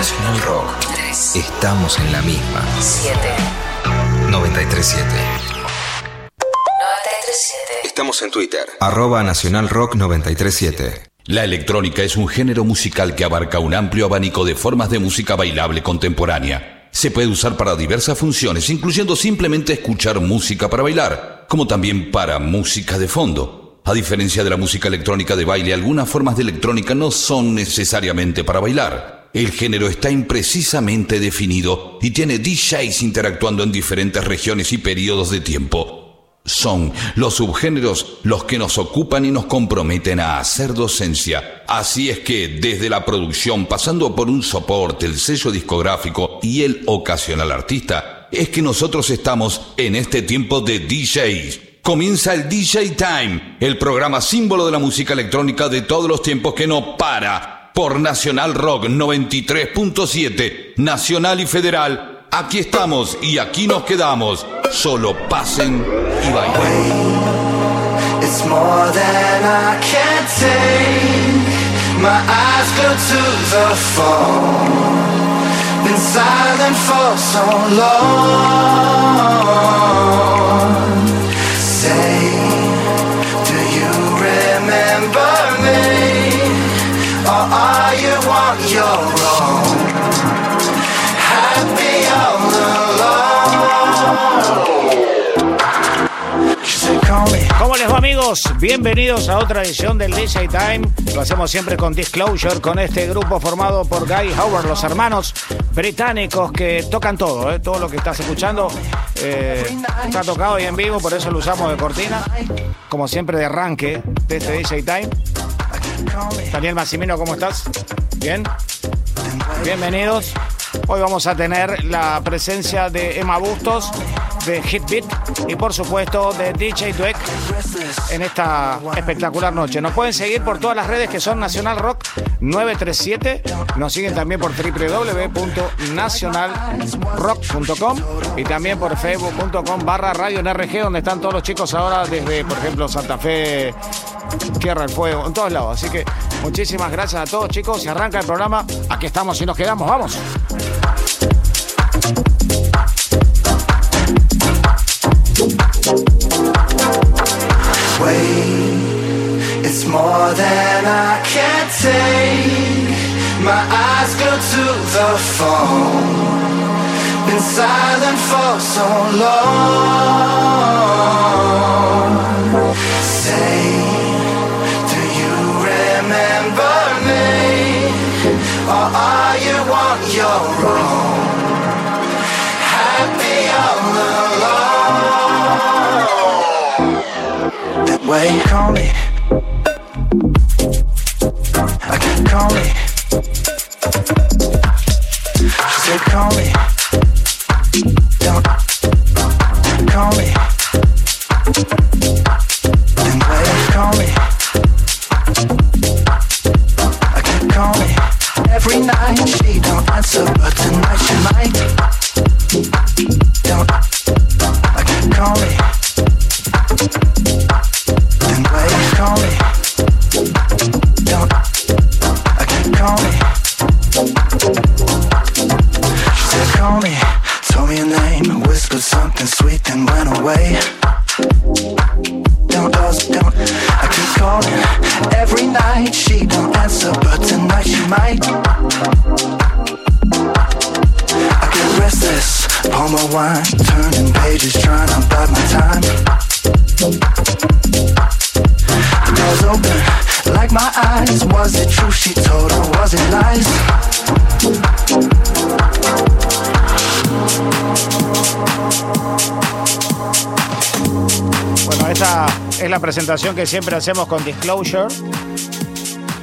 Nacional Rock. Estamos en la misma. 7. 937. 937. Estamos en Twitter. Arroba Nacional Rock 937. La electrónica es un género musical que abarca un amplio abanico de formas de música bailable contemporánea. Se puede usar para diversas funciones, incluyendo simplemente escuchar música para bailar, como también para música de fondo. A diferencia de la música electrónica de baile, algunas formas de electrónica no son necesariamente para bailar. El género está imprecisamente definido y tiene DJs interactuando en diferentes regiones y periodos de tiempo. Son los subgéneros los que nos ocupan y nos comprometen a hacer docencia. Así es que desde la producción, pasando por un soporte, el sello discográfico y el ocasional artista, es que nosotros estamos en este tiempo de DJs. Comienza el DJ Time, el programa símbolo de la música electrónica de todos los tiempos que no para. Por Nacional Rock 93.7, Nacional y Federal Aquí estamos y aquí nos quedamos. Solo pasen y bailen. Been silent for so long. Say, ¿Cómo les va amigos? Bienvenidos a otra edición del DJ Time. Lo hacemos siempre con Disclosure, con este grupo formado por Guy Howard, los hermanos británicos que tocan todo, ¿eh? todo lo que estás escuchando eh, está tocado y en vivo, por eso lo usamos de cortina, como siempre de arranque de este DJ Time. Daniel Massimino, ¿cómo estás? ¿Bien? Bienvenidos. Hoy vamos a tener la presencia de Emma Bustos, de Hitbeat y por supuesto de DJ Dweck en esta espectacular noche. Nos pueden seguir por todas las redes que son Nacional Rock 937. Nos siguen también por www.nacionalrock.com y también por facebook.com barra radio NRG donde están todos los chicos ahora desde, por ejemplo, Santa Fe, Tierra del Fuego, en todos lados. Así que muchísimas gracias a todos chicos. Se arranca el programa. Aquí estamos y nos quedamos. Vamos. Wait, it's more than I can take. My eyes go to the phone. Been silent for so long. Say, do you remember me? Or are you on your own? That way, call me. I can't call me. She said, call me. Don't call me. Then wait, call me. I can call me. Every night she don't answer, but tonight she might. Don't call me. Told me your name, whispered something sweet, then went away. Presentación que siempre hacemos con Disclosure.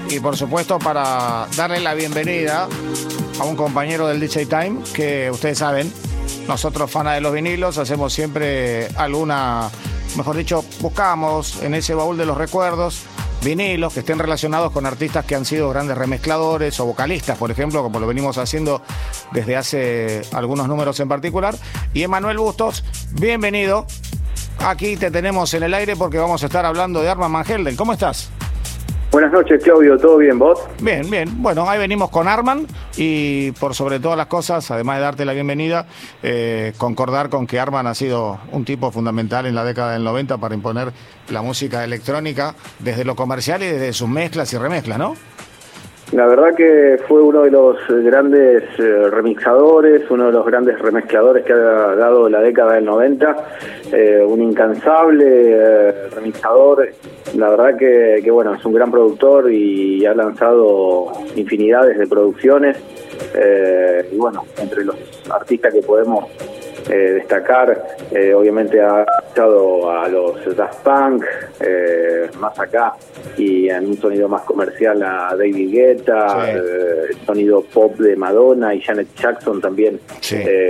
Y por supuesto para darle la bienvenida a un compañero del DJ Time que ustedes saben, nosotros fanas de los vinilos hacemos siempre alguna, mejor dicho, buscamos en ese baúl de los recuerdos vinilos que estén relacionados con artistas que han sido grandes remezcladores o vocalistas, por ejemplo, como lo venimos haciendo desde hace algunos números en particular. Y Emanuel Bustos, bienvenido. Aquí te tenemos en el aire porque vamos a estar hablando de Arma Van Helden. ¿Cómo estás? Buenas noches, Claudio. ¿Todo bien, vos? Bien, bien. Bueno, ahí venimos con Arman y por sobre todas las cosas, además de darte la bienvenida, eh, concordar con que Arman ha sido un tipo fundamental en la década del 90 para imponer la música electrónica desde lo comercial y desde sus mezclas y remezclas, ¿no? La verdad que fue uno de los grandes eh, remixadores, uno de los grandes remezcladores que ha dado la década del 90, eh, un incansable eh, remixador, la verdad que, que, bueno, es un gran productor y ha lanzado infinidades de producciones. Y bueno, entre los artistas que podemos eh, destacar, eh, obviamente ha estado a los Daft Punk, eh, más acá, y en un sonido más comercial a David Guetta, el sonido pop de Madonna y Janet Jackson también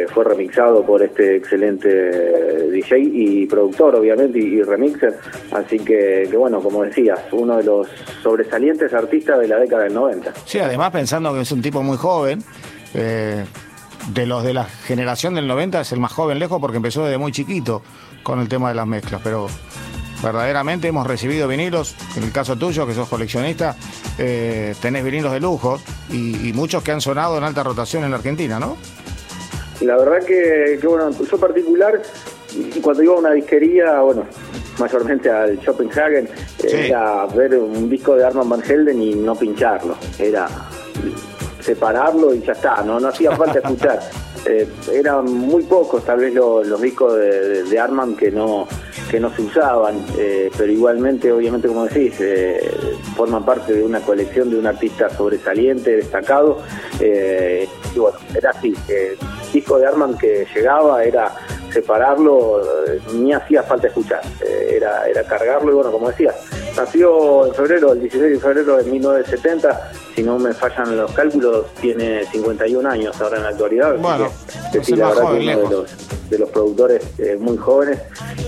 fue remixado por este excelente DJ y productor, obviamente, y, remixer. Así que, que, bueno, como decías, uno de los sobresalientes artistas de la década del 90. Sí, además pensando que es un tipo muy joven. Eh, de los de la generación del 90 es el más joven lejos porque empezó desde muy chiquito con el tema de las mezclas, pero verdaderamente hemos recibido vinilos, en el caso tuyo que sos coleccionista, eh, tenés vinilos de lujo y, muchos que han sonado en alta rotación en la Argentina, ¿no? La verdad que, bueno, yo particular, cuando iba a una disquería, bueno, mayormente al Schopenhagen, era ver un disco de Arman Van Helden y no pincharlo, era separarlo y ya está, no, no hacía falta escuchar. Eh, eran muy pocos tal vez los, discos de, Arman que no que no se usaban, eh, pero igualmente, obviamente, como decís, eh, forman parte de una colección de un artista sobresaliente, destacado. y bueno, era así, el disco de Arman que llegaba era separarlo, ni hacía falta escuchar, era, era cargarlo y bueno, como decía, nació en febrero, el 16 de febrero de 1970 si no me fallan los cálculos, tiene 51 años ahora en la actualidad. Bueno, es la verdad uno de los, de los productores eh, muy jóvenes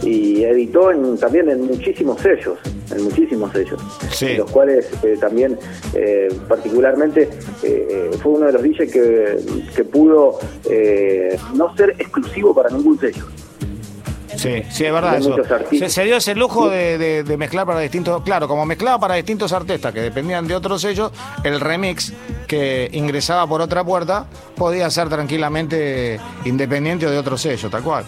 y editó también en muchísimos sellos, en muchísimos sellos, los cuales eh, también eh, particularmente fue uno de los DJs que, que pudo no ser exclusivo para ningún sello. Sí, sí, es verdad eso. Se, dio ese lujo de, mezclar para distintos, claro, como mezclaba para distintos artistas que dependían de otros sellos, el remix que ingresaba por otra puerta podía ser tranquilamente independiente de otro sello, tal cual.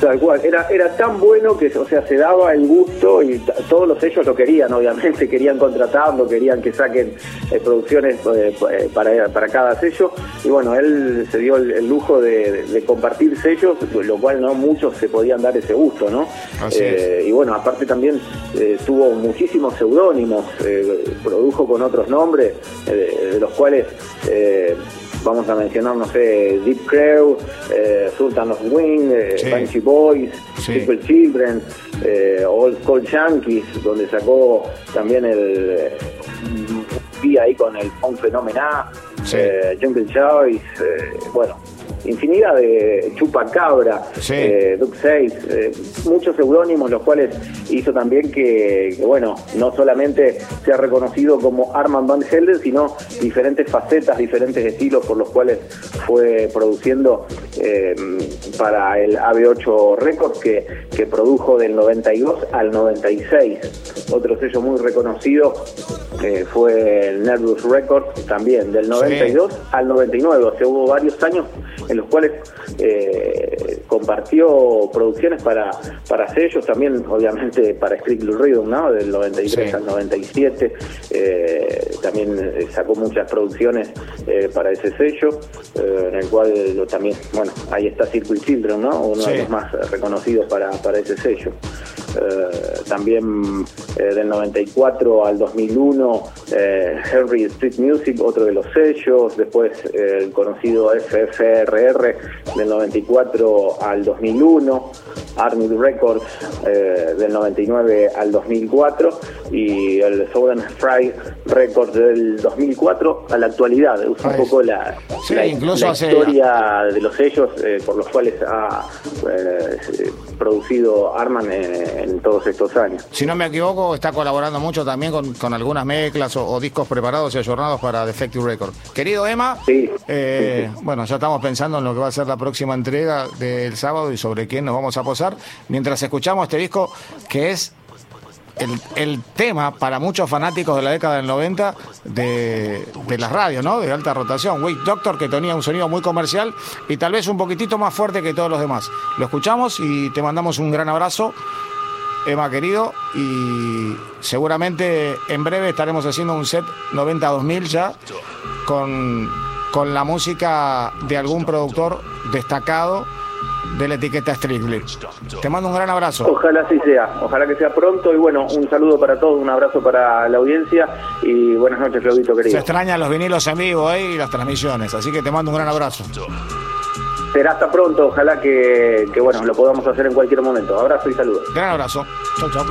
Tal cual, era, era tan bueno que, o sea, se daba el gusto y todos los sellos lo querían, obviamente, querían contratarlo, querían que saquen eh, producciones eh, eh, para, para cada sello. Y bueno, él se dio el, lujo de, compartir sellos, lo cual no muchos se podían dar ese gusto, ¿no? y bueno, aparte también tuvo muchísimos seudónimos, produjo con otros nombres, de los cuales vamos a mencionar, no sé, Deep Crew, eh, Sultan of Wing, eh, Boys, People Children, eh, Old School Yankees, donde sacó también el día ahí con el Punk Phenomena, Jungle Choice, bueno, infinidad de Chupacabra, eh, Duke 6, eh, muchos seudónimos, los cuales hizo también que, bueno, no solamente sea reconocido como Arman Van Helden, sino diferentes facetas, diferentes estilos por los cuales fue produciendo eh, para el AB8 Records, que, que produjo del 92 al 96. Otro sello muy reconocido fue el Nervous Records, también del 92 al 99, o sea, hubo varios años en los cuales eh, compartió producciones para, para sellos, también obviamente para Strictly Rhythm, ¿no? Del 93 al 97, eh, también eh, sacó muchas producciones para ese sello, en el cual también, bueno, ahí está Circle Children, ¿no? Uno de los más reconocidos para, para ese sello. también del 94 al 2001 Henry Street Music, otro de los sellos, después el conocido Del 94 al 2001, Army Records eh, del 99 al 2004 y el Southern Fry Records del 2004 a la actualidad. Usa un poco la, historia de los sellos eh, por los cuales ha eh, producido Arman en, todos estos años. Si no me equivoco, está colaborando mucho también con, algunas mezclas o, discos preparados y ayornados para Defective Records. Querido Emma, bueno, ya estamos pensando en lo que va a ser la próxima entrega del sábado y sobre quién nos vamos a posar mientras escuchamos este disco que es el, tema para muchos fanáticos de la década del 90 de, de las radios, ¿no? De alta rotación. Wait Doctor, que tenía un sonido muy comercial y tal vez un poquitito más fuerte que todos los demás. Lo escuchamos y te mandamos un gran abrazo. Emma querido, y seguramente en breve estaremos haciendo un set 90-2000 ya con, con la música de algún productor destacado de la etiqueta Strictly. Te mando un gran abrazo. Ojalá así sea, ojalá que sea pronto y bueno, un saludo para todos, un abrazo para la audiencia y buenas noches, Claudito querido. Se extrañan los vinilos en vivo ¿eh? y las transmisiones, así que te mando un gran abrazo. Será hasta pronto, ojalá que, que bueno, lo podamos hacer en cualquier momento. Abrazo y saludos. Gran abrazo. Chau, chau.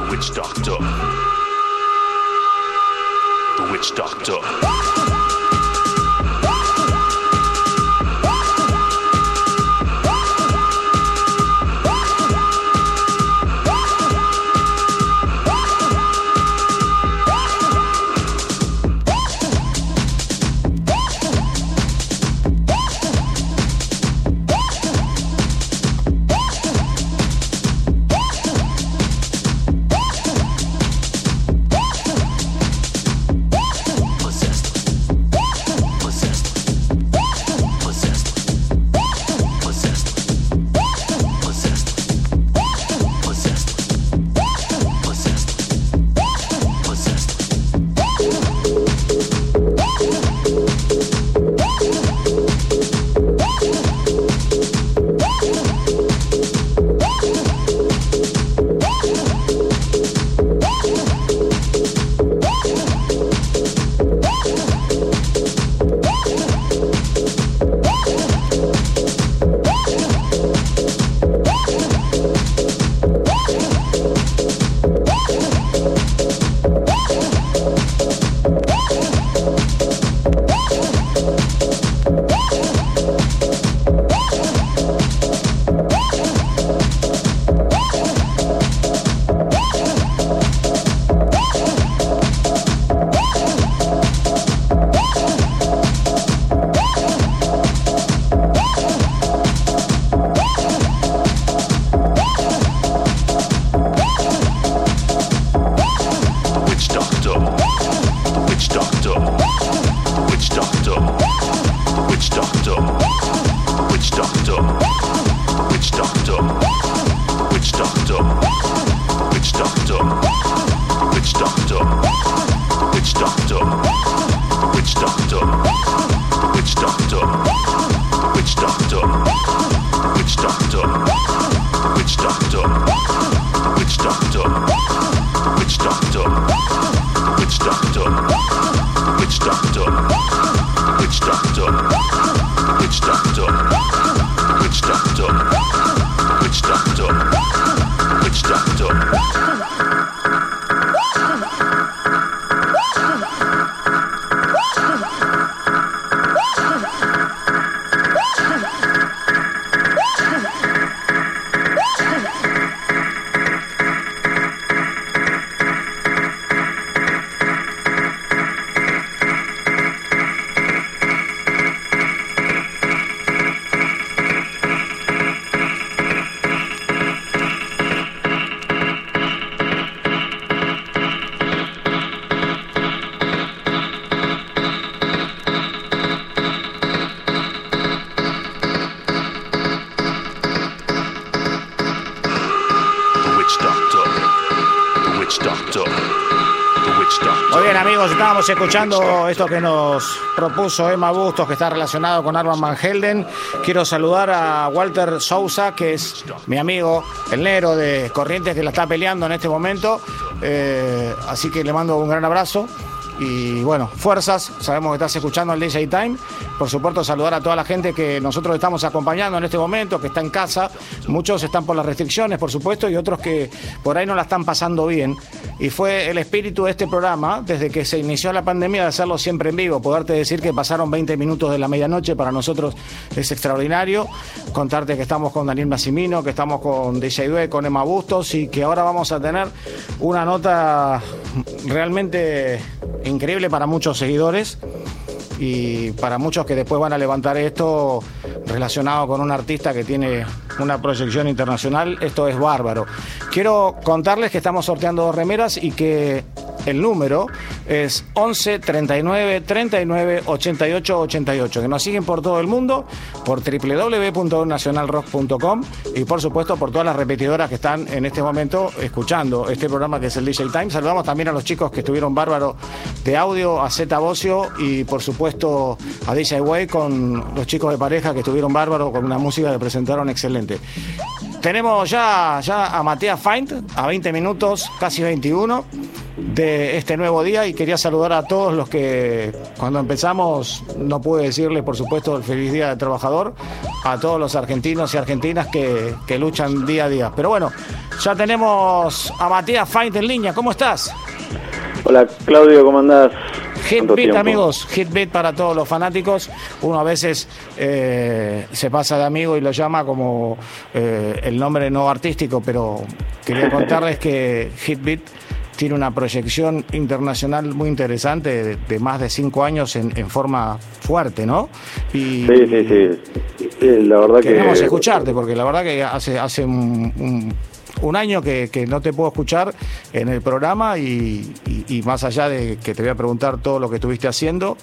Estábamos escuchando esto que nos propuso Emma Bustos, que está relacionado con Arman Van. Quiero saludar a Walter Sousa, que es mi amigo, el Nero de Corrientes, que la está peleando en este momento. Eh, así que le mando un gran abrazo. Y bueno, fuerzas, sabemos que estás escuchando el DJ Time. Por supuesto, saludar a toda la gente que nosotros estamos acompañando en este momento, que está en casa. Muchos están por las restricciones, por supuesto, y otros que por ahí no la están pasando bien. Y fue el espíritu de este programa, desde que se inició la pandemia, de hacerlo siempre en vivo. Poderte decir que pasaron 20 minutos de la medianoche para nosotros es extraordinario. Contarte que estamos con Daniel Massimino, que estamos con DJ Due, con Emma Bustos y que ahora vamos a tener una nota realmente increíble para muchos seguidores y para muchos que después van a levantar esto relacionado con un artista que tiene una proyección internacional, esto es bárbaro. Quiero contarles que estamos sorteando dos remeras y que el número es 11 39 39 88 88, que nos siguen por todo el mundo, por www.nacionalrock.com y por supuesto por todas las repetidoras que están en este momento escuchando este programa que es el DJ Time. Saludamos también a los chicos que estuvieron bárbaros de audio, a Zeta Bocio y por supuesto a DJ Way con los chicos de pareja que estuvieron bárbaros con una música que presentaron excelente. Tenemos ya, ya a Matías Feint a 20 minutos, casi 21 de este nuevo día y quería saludar a todos los que cuando empezamos no pude decirles por supuesto el feliz día del trabajador a todos los argentinos y argentinas que, que luchan día a día pero bueno ya tenemos a Matías Feint en línea ¿cómo estás? Hola Claudio ¿cómo andás? Hitbeat, amigos, Hitbeat para todos los fanáticos. Uno a veces eh, se pasa de amigo y lo llama como eh, el nombre no artístico, pero quería contarles que Hitbeat tiene una proyección internacional muy interesante de, más de cinco años en, forma fuerte, ¿no? Y, sí, sí, sí. la verdad queremos escucharte, porque la verdad que hace, hace un, año que, no te puedo escuchar en el programa y, más allá de que te voy a preguntar todo lo que estuviste haciendo,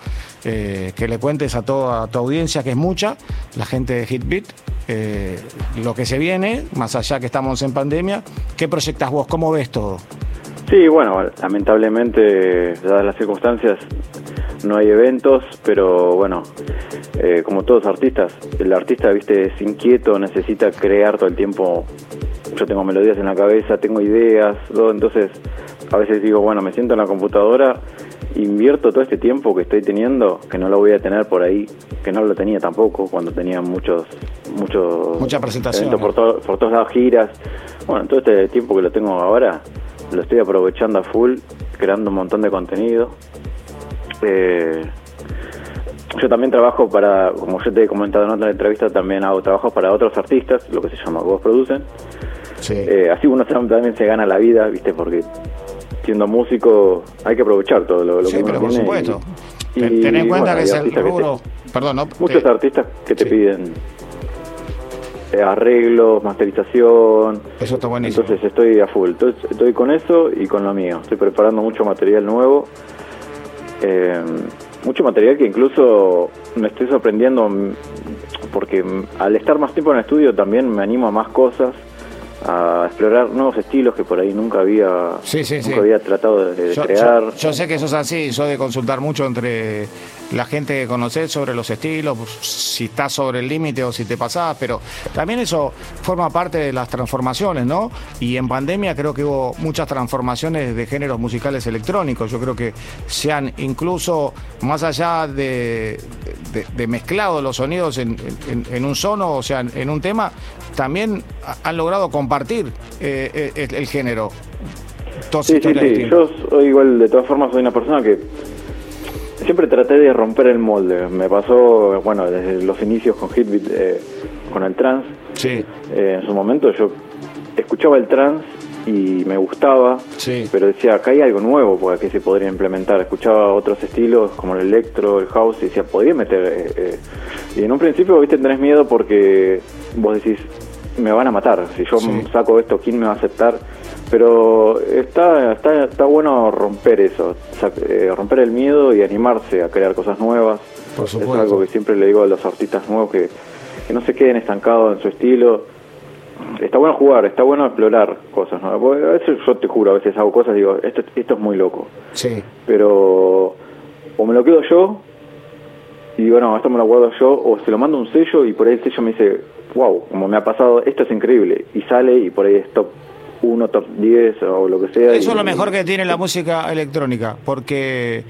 eh, que le cuentes a toda tu audiencia, que es mucha, la gente de Hitbeat, eh, lo que se viene, más allá que estamos en pandemia, ¿qué proyectas vos? ¿Cómo ves todo? Sí, bueno, lamentablemente, dadas las circunstancias, no hay eventos, pero bueno, eh, como todos artistas, el artista, viste, es inquieto, necesita crear todo el tiempo. Yo tengo melodías en la cabeza, tengo ideas, entonces a veces digo, bueno, me siento en la computadora, invierto todo este tiempo que estoy teniendo, que no lo voy a tener por ahí, que no lo tenía tampoco cuando tenía muchos, muchos Mucha presentación, por, por todas las giras. Bueno, todo este tiempo que lo tengo ahora, lo estoy aprovechando a full, creando un montón de contenido. Eh, yo también trabajo para, como yo te he comentado en otra entrevista, también hago trabajos para otros artistas, lo que se llama Vos Producen. Eh, así uno también se gana la vida, ¿viste? Porque siendo músico hay que aprovechar todo lo, sí, pero por supuesto. Ten en cuenta que es el rubro... Perdón, no, Muchos artistas que te piden arreglos, masterización. Eso está buenísimo. Entonces estoy a full. Entonces, estoy con eso y con lo mío. Estoy preparando mucho material nuevo. Eh, mucho material que incluso me estoy sorprendiendo porque al estar más tiempo en el estudio también me animo a más cosas a explorar nuevos estilos que por ahí nunca había nunca había tratado de, crear. Yo, sé que eso es así, yo de consultar mucho entre la gente que conoces sobre los estilos, si estás sobre el límite o si te pasás, pero también eso forma parte de las transformaciones, ¿no? Y en pandemia creo que hubo muchas transformaciones de géneros musicales electrónicos. Yo creo que se han incluso, más allá de, de, mezclado los sonidos en, un sono, o sea, en un tema, también han logrado compartir eh, eh, el, género. sí, sí, sí. Yo soy igual, de todas formas, soy una persona que siempre traté de romper el molde. Me pasó, bueno, desde los inicios con Hitbeat, eh, con el trance. Sí. en su momento yo escuchaba el trance y me gustaba, sí. pero decía, acá hay algo nuevo porque se podría implementar. Escuchaba otros estilos como el electro, el house, y decía, podría meter... y en un principio, viste, tenés miedo porque vos decís, me van a matar. Si yo saco esto, ¿quién me va a aceptar? Pero está, está, está bueno romper eso, eh, romper el miedo y animarse a crear cosas nuevas. Por es algo que siempre le digo a los artistas nuevos que, que no se queden estancados en su estilo. Está bueno jugar, está bueno explorar cosas. ¿no? A veces yo te juro, a veces hago cosas y digo, esto, esto es muy loco. Sí. Pero o me lo quedo yo y digo, no, esto me lo guardo yo, o se lo mando un sello y por ahí el sello me dice, wow, como me ha pasado, esto es increíble, y sale y por ahí es top 1, top 10 o lo que sea. Eso es lo mejor que tiene la música electrónica, porque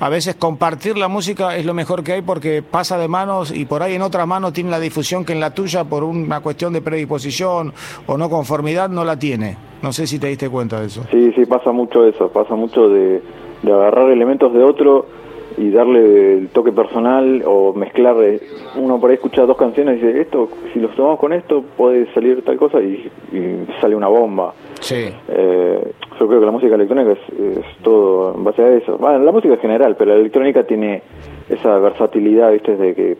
a veces compartir la música es lo mejor que hay porque pasa de manos y por ahí en otra mano tiene la difusión que en la tuya por una cuestión de predisposición o no conformidad no la tiene. No sé si te diste cuenta de eso. Sí, sí, pasa mucho eso, pasa mucho de, de agarrar elementos de otro y darle el toque personal o mezclar, eh, uno por ahí escucha dos canciones y dice, esto, si los tomamos con esto puede salir tal cosa y, sale una bomba. Sí. Eh, yo creo que la música electrónica es, todo en base a eso. Bueno, la música en general, pero la electrónica tiene esa versatilidad, ¿viste? De que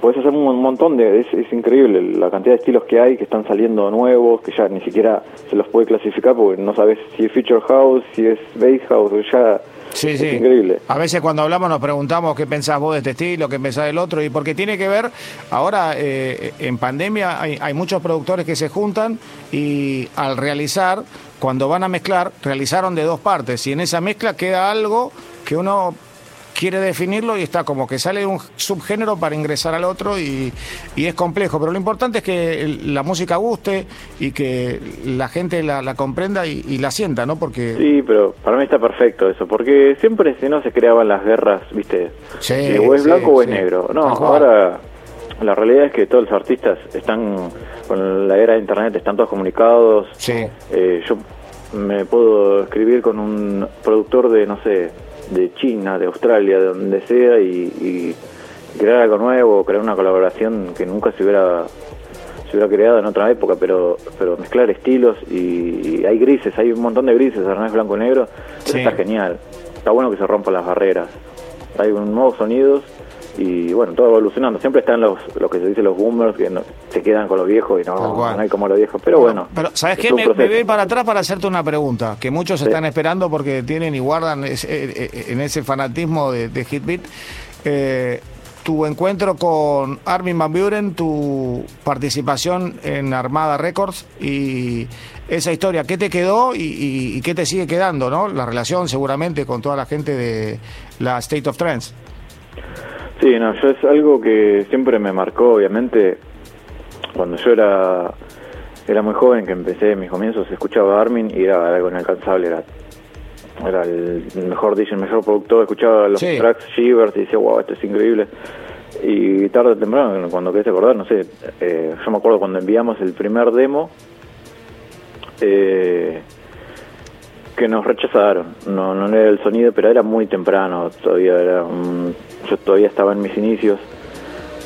puedes hacer un montón de... Es, es, increíble la cantidad de estilos que hay, que están saliendo nuevos, que ya ni siquiera se los puede clasificar porque no sabes si es Feature House, si es Bass House, ya... Sí, sí. increíble. A veces cuando hablamos nos preguntamos qué pensás vos de este estilo, qué pensás del otro, y porque tiene que ver, ahora eh, en pandemia hay, hay muchos productores que se juntan y al realizar, cuando van a mezclar, realizaron de dos partes y en esa mezcla queda algo que uno quiere definirlo y está como que sale un subgénero para ingresar al otro y, es complejo. Pero lo importante es que la música guste y que la gente la, comprenda y, la sienta, ¿no? Porque... Sí, pero para mí está perfecto eso, porque siempre si no se creaban las guerras, ¿viste? Sí, o es blanco o es negro. No, ahora la realidad es que todos los artistas están con la era de internet, están todos comunicados. Sí. Eh, yo me puedo escribir con un productor de, no sé, de China, de Australia, de donde sea, y, crear algo nuevo, crear una colaboración que nunca se hubiera se hubiera creado en otra época, pero pero mezclar estilos y, hay grises, hay un montón de grises, es blanco y negro, está genial. Está bueno que se rompan las barreras. Hay un nuevos sonidos y bueno, todo evolucionando. Siempre están los, lo que se dice los boomers que se quedan con los viejos y no, hay como los viejos. Pero bueno. Pero ¿sabes qué? Me, voy para atrás para hacerte una pregunta que muchos están esperando porque tienen y guardan eh, eh, en ese fanatismo de, de Hitbeat. Eh, tu encuentro con Armin Van Buren, tu participación en Armada Records y esa historia, ¿qué te quedó y, y, qué te sigue quedando? ¿no? La relación seguramente con toda la gente de la State of Trends. Sí, no, yo es algo que siempre me marcó, obviamente, cuando yo era era muy joven, que empecé mis comienzos, escuchaba a Armin y era algo inalcanzable, era, era el mejor DJ, el mejor productor, escuchaba los tracks Shivers y decía, wow, esto es increíble. Y tarde o temprano, cuando querés acordar, no sé, eh, yo me acuerdo cuando enviamos el primer demo, eh, que nos rechazaron. No, no era el sonido, pero era muy temprano. Todavía era yo todavía estaba en mis inicios.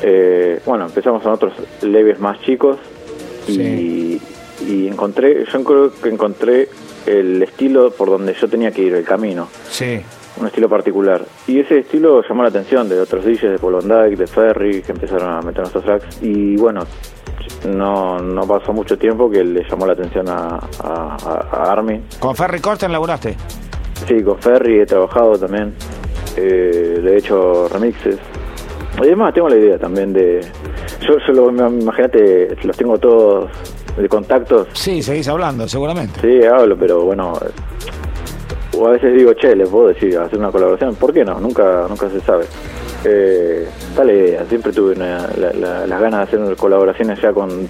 Eh, bueno, empezamos con otros leves más chicos y, y, encontré, yo creo que encontré el estilo por donde yo tenía que ir, el camino. Sí. Un estilo particular. Y ese estilo llamó la atención de otros DJs, de Polondike, de Ferry, que empezaron a meter nuestros tracks. Y bueno, no, no pasó mucho tiempo que le llamó la atención a, a, Armin. ¿Con Ferry Corten laburaste? Sí, con Ferry he trabajado también. Eh, le he hecho remixes. Y además tengo la idea también de... Yo, yo imagínate, los tengo todos de contactos. Sí, seguís hablando, seguramente. Sí, hablo, pero bueno... O a veces digo, che, les puedo decir, hacer una colaboración. ¿Por qué no? Nunca, nunca se sabe. Eh, está la idea, siempre tuve las ganas de hacer colaboraciones ya con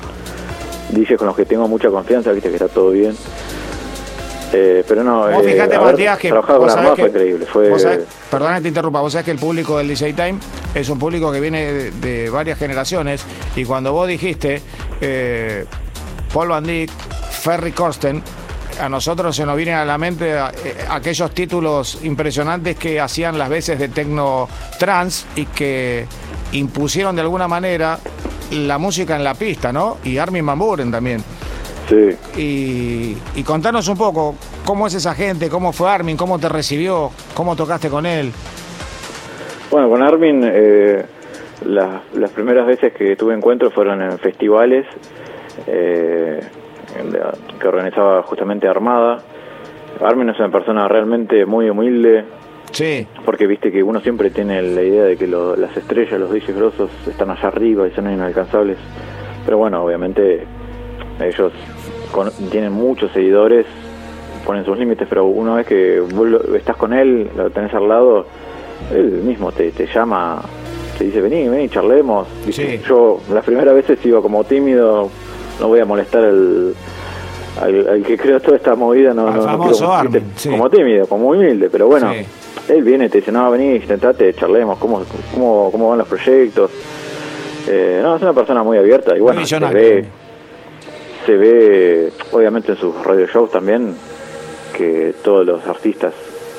DJs con los que tengo mucha confianza, viste que está todo bien. Eh, pero no, vos eh, fíjate, Matías, que con fue increíble. Fue... perdona que te interrumpa, vos sabés que el público del DJ Time es un público que viene de, varias generaciones y cuando vos dijiste eh, Paul Van Dyck, Ferry Corsten, a nosotros se nos vienen a la mente eh, aquellos títulos impresionantes que hacían las veces de techno trans y que impusieron de alguna manera la música en la pista, ¿no? Y Armin Van Buren también. Sí. Y, contanos un poco cómo es esa gente, cómo fue Armin, cómo te recibió, cómo tocaste con él. Bueno, con Armin eh, las primeras veces que tuve encuentros fueron en festivales. Eh, que organizaba justamente Armada. Armin es una persona realmente muy humilde. Sí. Porque viste que uno siempre tiene la idea de que las estrellas, los DJs grosos, están allá arriba y son inalcanzables. Pero bueno, obviamente ellos tienen muchos seguidores, ponen sus límites, pero una vez que estás con él, lo tenés al lado, él mismo te, te llama, te dice, vení, vení, charlemos. Yo las primeras veces iba como tímido, no voy a molestar al, al, que creó toda esta movida, no, no, como tímido, como humilde, pero bueno, él viene y te dice, no, vení, intentate, charlemos, cómo, cómo, cómo van los proyectos. Eh, no, es una persona muy abierta y bueno, se ve, se ve, obviamente en sus radio shows también, que todos los artistas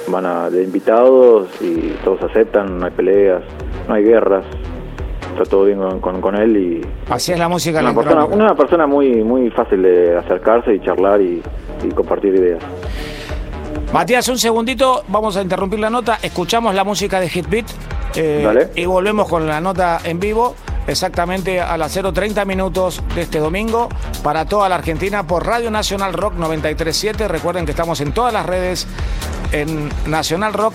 van a, de invitados y todos aceptan, no hay peleas, no hay guerras, está todo bien con, con, él y así es la música una persona, una persona muy muy fácil de acercarse y charlar y, compartir ideas. Matías un segundito vamos a interrumpir la nota escuchamos la música de Hitbeat Eh, y volvemos con la nota en vivo exactamente a las 0.30 minutos de este domingo para toda la Argentina por Radio Nacional Rock 937. Recuerden que estamos en todas las redes en Nacional Rock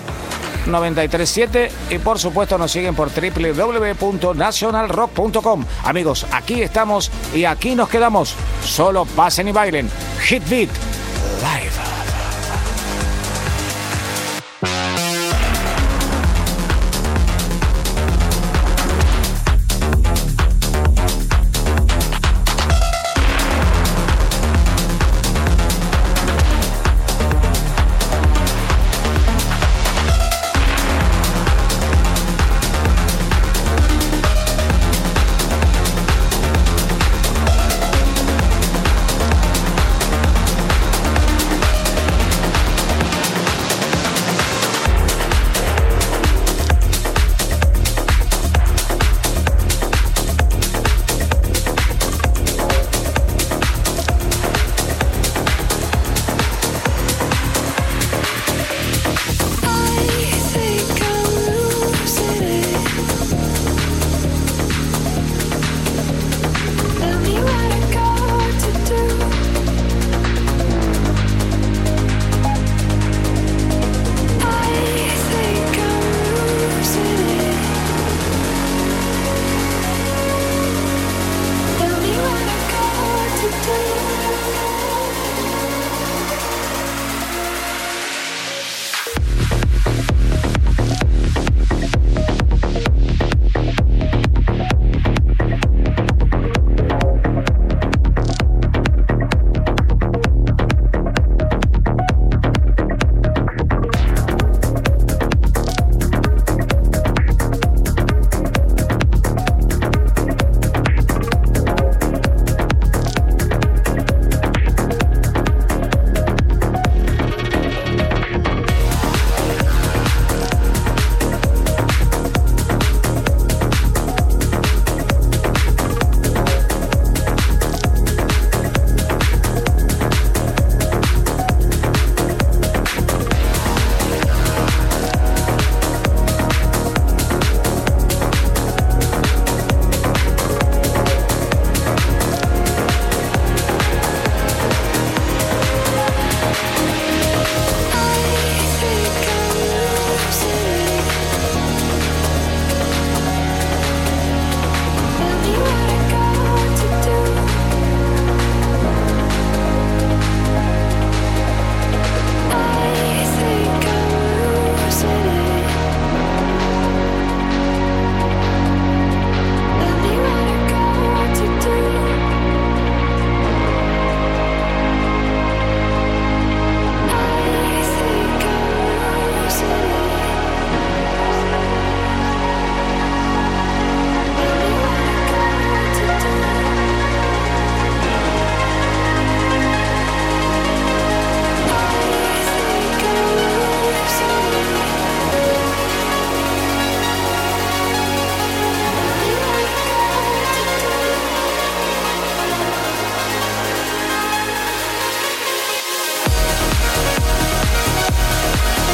937 y por supuesto nos siguen por www.nationalrock.com. Amigos, aquí estamos y aquí nos quedamos. Solo pasen y bailen. Hit Beat Live.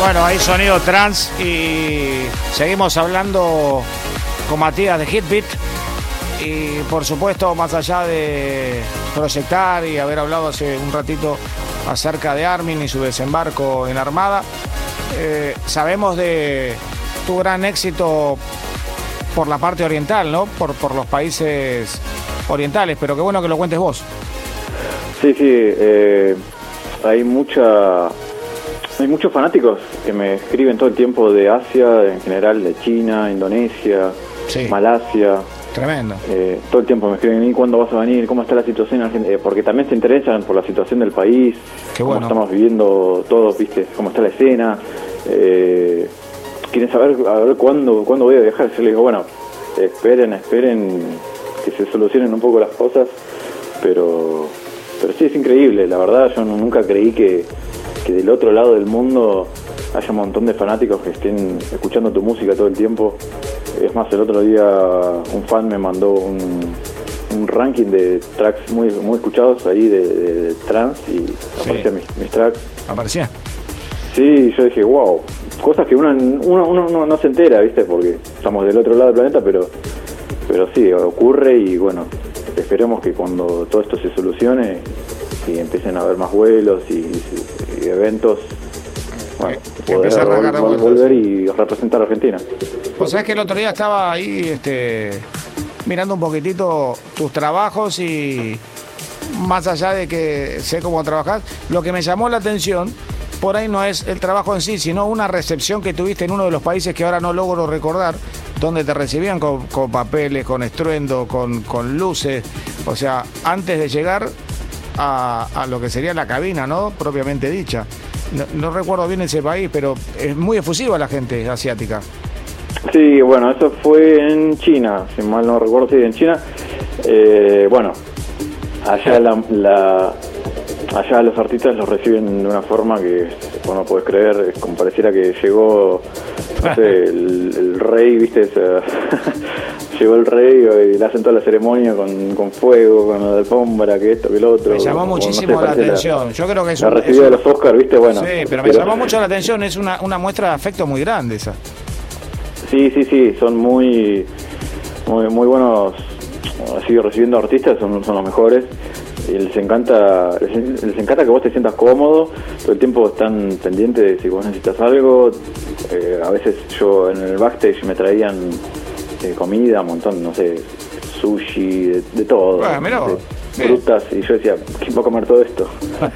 Bueno, hay sonido trans y seguimos hablando con Matías de Hitbit. Y por supuesto, más allá de proyectar y haber hablado hace un ratito acerca de Armin y su desembarco en Armada, eh, sabemos de tu gran éxito por la parte oriental, ¿no? Por, por los países orientales, pero qué bueno que lo cuentes vos. Sí, sí, eh, hay mucha hay muchos fanáticos que me escriben todo el tiempo de Asia, en general de China, Indonesia, Malasia. Tremendo. Eh, todo el tiempo me escriben, ¿y cuándo vas a venir? ¿Cómo está la situación en Argentina? Eh, porque también se interesan por la situación del país, cómo estamos viviendo todos, ¿viste? Cómo está la escena. Eh, quieren saber a ver cuándo, cuándo voy a viajar. Yo les digo, bueno, esperen, esperen que se solucionen un poco las cosas, pero, pero sí es increíble, la verdad, yo nunca creí que que del otro lado del mundo haya un montón de fanáticos que estén escuchando tu música todo el tiempo. Es más, el otro día un fan me mandó un, ranking de tracks muy, muy escuchados ahí de, trans y aparecían mis, tracks. ¿Aparecía? Sí, yo dije, wow, cosas que uno, uno, uno no, se entera, ¿viste? Porque estamos del otro lado del planeta, pero, pero sí, ocurre y bueno, esperemos que cuando todo esto se solucione y empiecen a haber más vuelos y, eventos, bueno, poder volver y representar a Argentina. Pues sabes que el otro día estaba ahí este, mirando un poquitito tus trabajos y más allá de que sé cómo trabajar, lo que me llamó la atención por ahí no es el trabajo en sí, sino una recepción que tuviste en uno de los países que ahora no logro recordar, donde te recibían con, papeles, con estruendo, con, luces. O sea, antes de llegar a, lo que sería la cabina, ¿no? Propiamente dicha. No, recuerdo bien ese país, pero es muy efusiva la gente asiática. Sí, bueno, eso fue en China, si mal no recuerdo, sí, en China. Eh, bueno, allá la allá los artistas los reciben de una forma que vos no podés creer, como pareciera que llegó no sé, el, rey, viste, llegó el rey y le hacen toda la ceremonia con, fuego, con la alfombra, que esto, que lo otro. Me llamó muchísimo la atención. Yo creo que es La recibida de los Oscars, viste, bueno. Sí, pero me llamó mucho la atención, es una, una muestra de afecto muy grande esa. Sí, sí, sí, son muy, muy, muy buenos, así recibiendo artistas, son, son los mejores les encanta les, encanta que vos te sientas cómodo todo el tiempo están pendientes de si vos necesitas algo eh, a veces yo en el backstage me traían comida un montón no sé sushi de, todo frutas y yo decía quién va a comer todo esto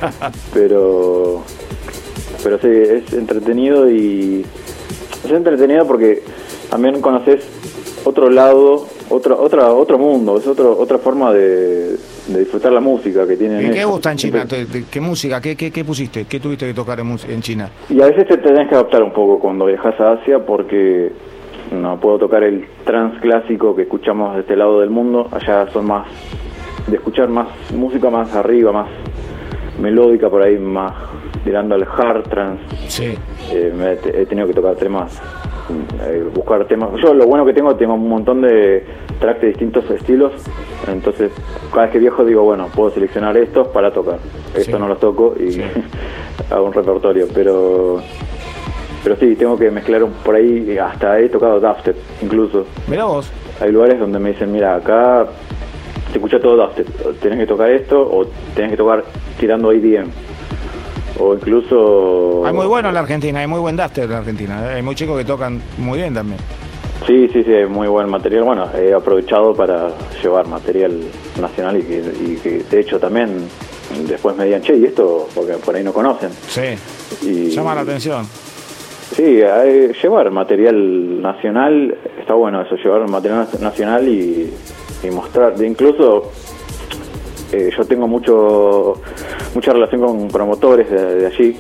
pero pero sí es entretenido y es entretenido porque también conoces otro lado otro otra otro mundo es otro otra forma de de disfrutar la música que tienen. ¿Y qué gusta en China? ¿Qué música? ¿Qué, qué, pusiste? ¿Qué tuviste que tocar en, China? Y a veces te tenés que adaptar un poco cuando viajas a Asia porque no puedo tocar el trans clásico que escuchamos de este lado del mundo. Allá son más de escuchar más música más arriba, más melódica por ahí, más tirando al hard trance. Sí. Eh, he tenido que tocar temas eh, buscar temas. Yo lo bueno que tengo, tengo un montón de tracks de distintos estilos, entonces cada vez que viajo digo, bueno, puedo seleccionar estos para tocar. Esto no los toco y hago un repertorio, pero pero sí, tengo que mezclar por ahí, hasta he tocado dubstep incluso. Mira vos. Hay lugares donde me dicen, mira, acá se escucha todo dubstep, tenés que tocar esto o tenés que tocar tirando IDM o incluso... Hay muy bueno en la Argentina, hay muy buen duster en la Argentina, ¿eh? hay muy chicos que tocan muy bien también. Sí, sí, sí, muy buen material. Bueno, he aprovechado para llevar material nacional y que, de hecho también después me digan, che, ¿y esto? Porque por ahí no conocen. Sí, llama la atención. Sí, llevar material nacional, está bueno eso, llevar material nacional y, y mostrar, incluso eh, yo tengo mucho mucha relación con promotores de, allí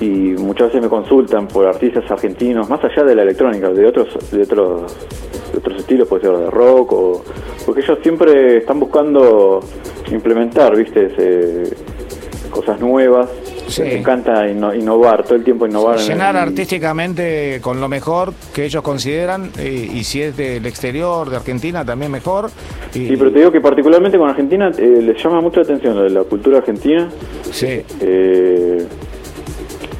y muchas veces me consultan por artistas argentinos, más allá de la electrónica, de otros de otros otros estilos, puede ser de rock o porque ellos siempre están buscando implementar, ¿viste? cosas nuevas me encanta innovar, todo el tiempo innovar. Llenar artísticamente con lo mejor que ellos consideran, y, si es del exterior, de Argentina, también mejor. Y, sí, pero te digo que particularmente con Argentina eh, les llama mucha atención lo de la cultura argentina. Sí. Eh,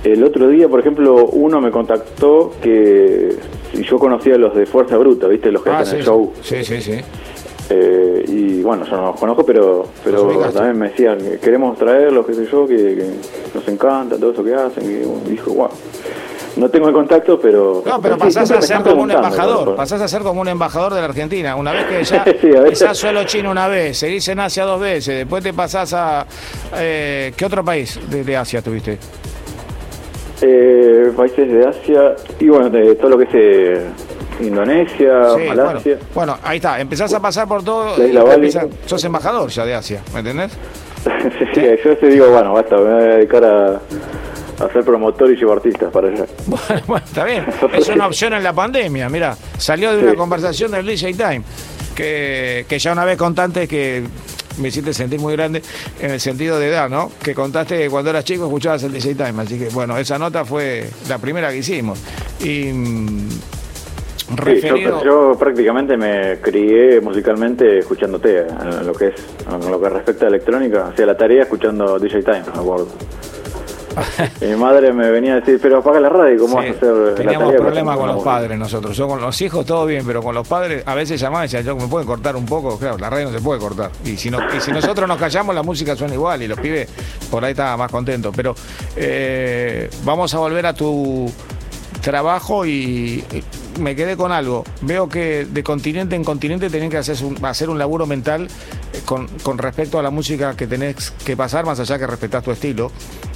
el otro día, por ejemplo, uno me contactó que yo conocía a los de Fuerza Bruta, ¿viste? Los que ah, hacen el show. Sí, sí, sí. Eh, y bueno, yo no los conozco, pero pero también me decían, queremos traerlos, qué sé yo, que, nos encanta todo eso que hacen. Y dijo, wow. No tengo el contacto, pero... No, pero pasás a ser como un embajador, pasás a ser como un embajador de la Argentina. Una vez que ya sí, solo China una vez, seguís en Asia dos veces, después te pasás a... Eh, ¿Qué otro país de, Asia tuviste? Eh, países de Asia, y bueno, de todo lo que es Indonesia, Malasia. Bueno, ahí está, empezás a pasar por todo. sos embajador ya de Asia, ¿me entendés? sí, yo te digo, bueno, basta, me voy a dedicar a, ser promotor y llevar artistas para allá. Bueno, está bien. Es una opción en la pandemia, mira. Salió de una conversación del DJ Time, que, que ya una vez contaste que me hiciste sentir muy grande en el sentido de edad, ¿no? Que contaste que cuando eras chico escuchabas el DJ Time, así que bueno, esa nota fue la primera que hicimos. Y mm, yo, prácticamente me crié musicalmente escuchándote, en lo que es, en lo que respecta a electrónica, hacía la tarea escuchando DJ Time, me acuerdo. mi madre me venía a decir, pero apaga la radio, ¿cómo vas a hacer Teníamos problemas con los padres nosotros. Yo con los hijos todo bien, pero con los padres a veces llamaban y decían, yo me puede cortar un poco. Claro, la radio no se puede cortar. Y si, no, y si nosotros nos callamos, la música suena igual y los pibes por ahí estaban más contentos. Pero eh, vamos a volver a tu trabajo y me quedé con algo. Veo que de continente en continente tenés que hacer un, hacer un laburo mental eh, con, con, respecto a la música que tenés que pasar, más allá que respetás tu estilo.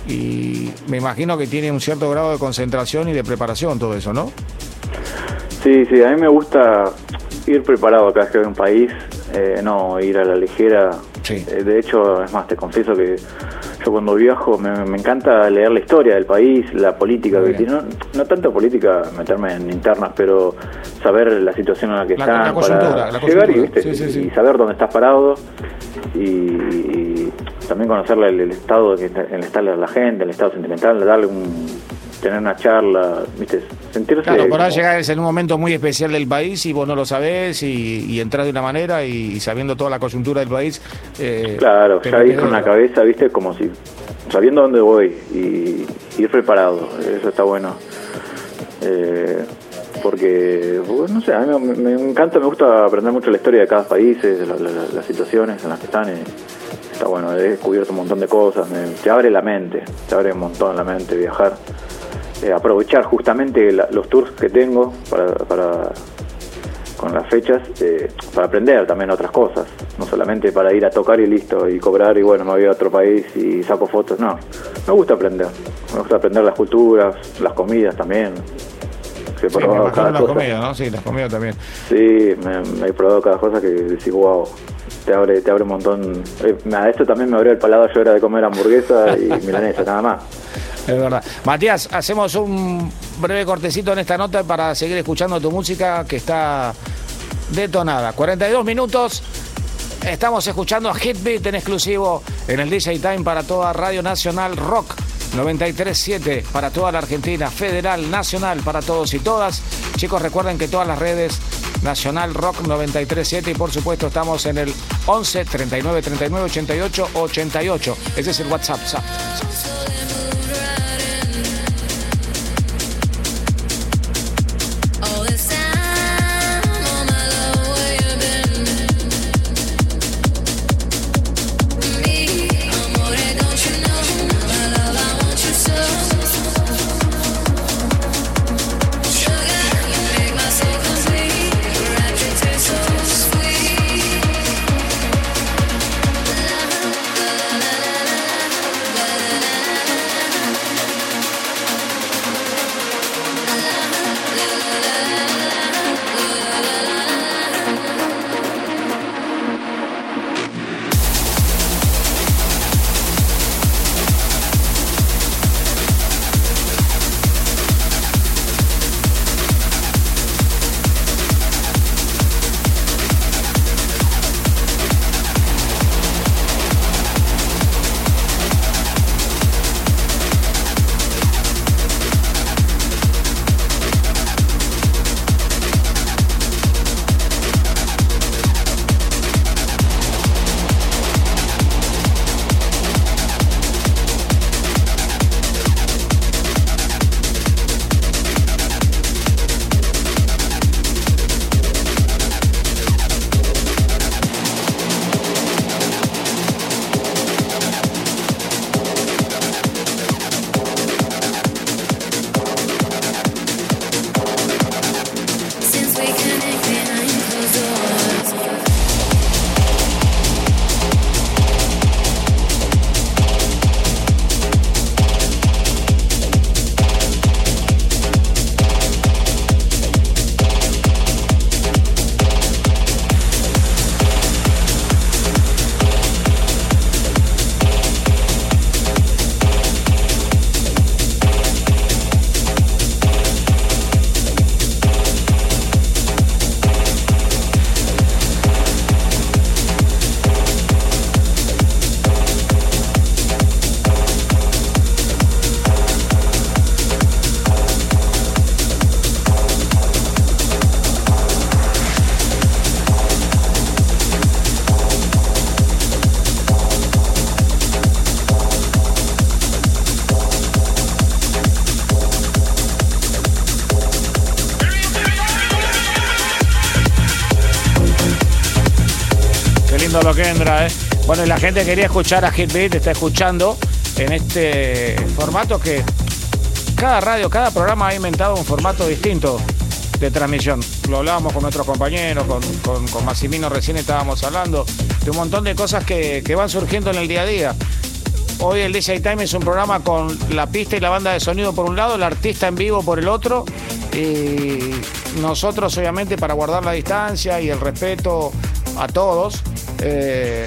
Y me imagino que tiene un cierto grado de concentración y de preparación todo eso, ¿no? Sí, sí, a mí me gusta ir preparado cada vez que voy a un país, eh, no ir a la ligera. Eh, de hecho, es más, te confieso que yo cuando viajo me, encanta leer la historia del país, la política que tiene. No, tanto política, meterme en internas, pero saber la situación en la que están para llegar y, saber dónde estás parado y, también conocer el, estado en el que está la gente, el estado sentimental, darle un tener una charla, ¿viste? Sentirse. Claro, por ahí llegar en un momento muy especial del país y vos no lo sabés y, y entras de una manera y, sabiendo toda la coyuntura del país. Eh, claro, ya ir con la cabeza, ¿viste? Como si sabiendo dónde voy y ir preparado, eso está bueno. Eh, porque, no sé, a mí me, encanta, me gusta aprender mucho la historia de cada país, de las situaciones en las que están. Y, está bueno, he descubierto un montón de cosas, me, te abre la mente, te abre un montón la mente viajar. Eh, aprovechar justamente los tours que tengo para, con las fechas eh, para aprender también otras cosas, no solamente para ir a tocar y listo y cobrar y bueno, me voy a otro país y saco fotos, no, me gusta aprender, me gusta aprender las culturas, las comidas también. Sí, me cada las comidas, ¿no? Sí, las comidas también. Sí, me, he probado cada cosa que decís, wow, te abre, te abre un montón. Eh, esto también me abrió el paladar, yo era de comer hamburguesa y milanesa, nada más. Es verdad. Matías, hacemos un breve cortecito en esta nota para seguir escuchando tu música que está detonada. 42 minutos. Estamos escuchando a Hitbeat en exclusivo en el DJ Time para toda Radio Nacional Rock 937 para toda la Argentina, Federal, Nacional para todos y todas. Chicos, recuerden que todas las redes Nacional Rock 937 y por supuesto estamos en el 11 39 39 88 88. Ese es el WhatsApp. Lo que entra, ¿eh? Bueno, y la gente quería escuchar a Hitbeat, está escuchando en este formato que cada radio, cada programa ha inventado un formato distinto de transmisión. Lo hablábamos con nuestros compañeros, con, con, Massimino recién estábamos hablando, de un montón de cosas que, que van surgiendo en el día a día. Hoy el DJ Time es un programa con la pista y la banda de sonido por un lado, el artista en vivo por el otro. Y nosotros, obviamente, para guardar la distancia y el respeto a todos, eh,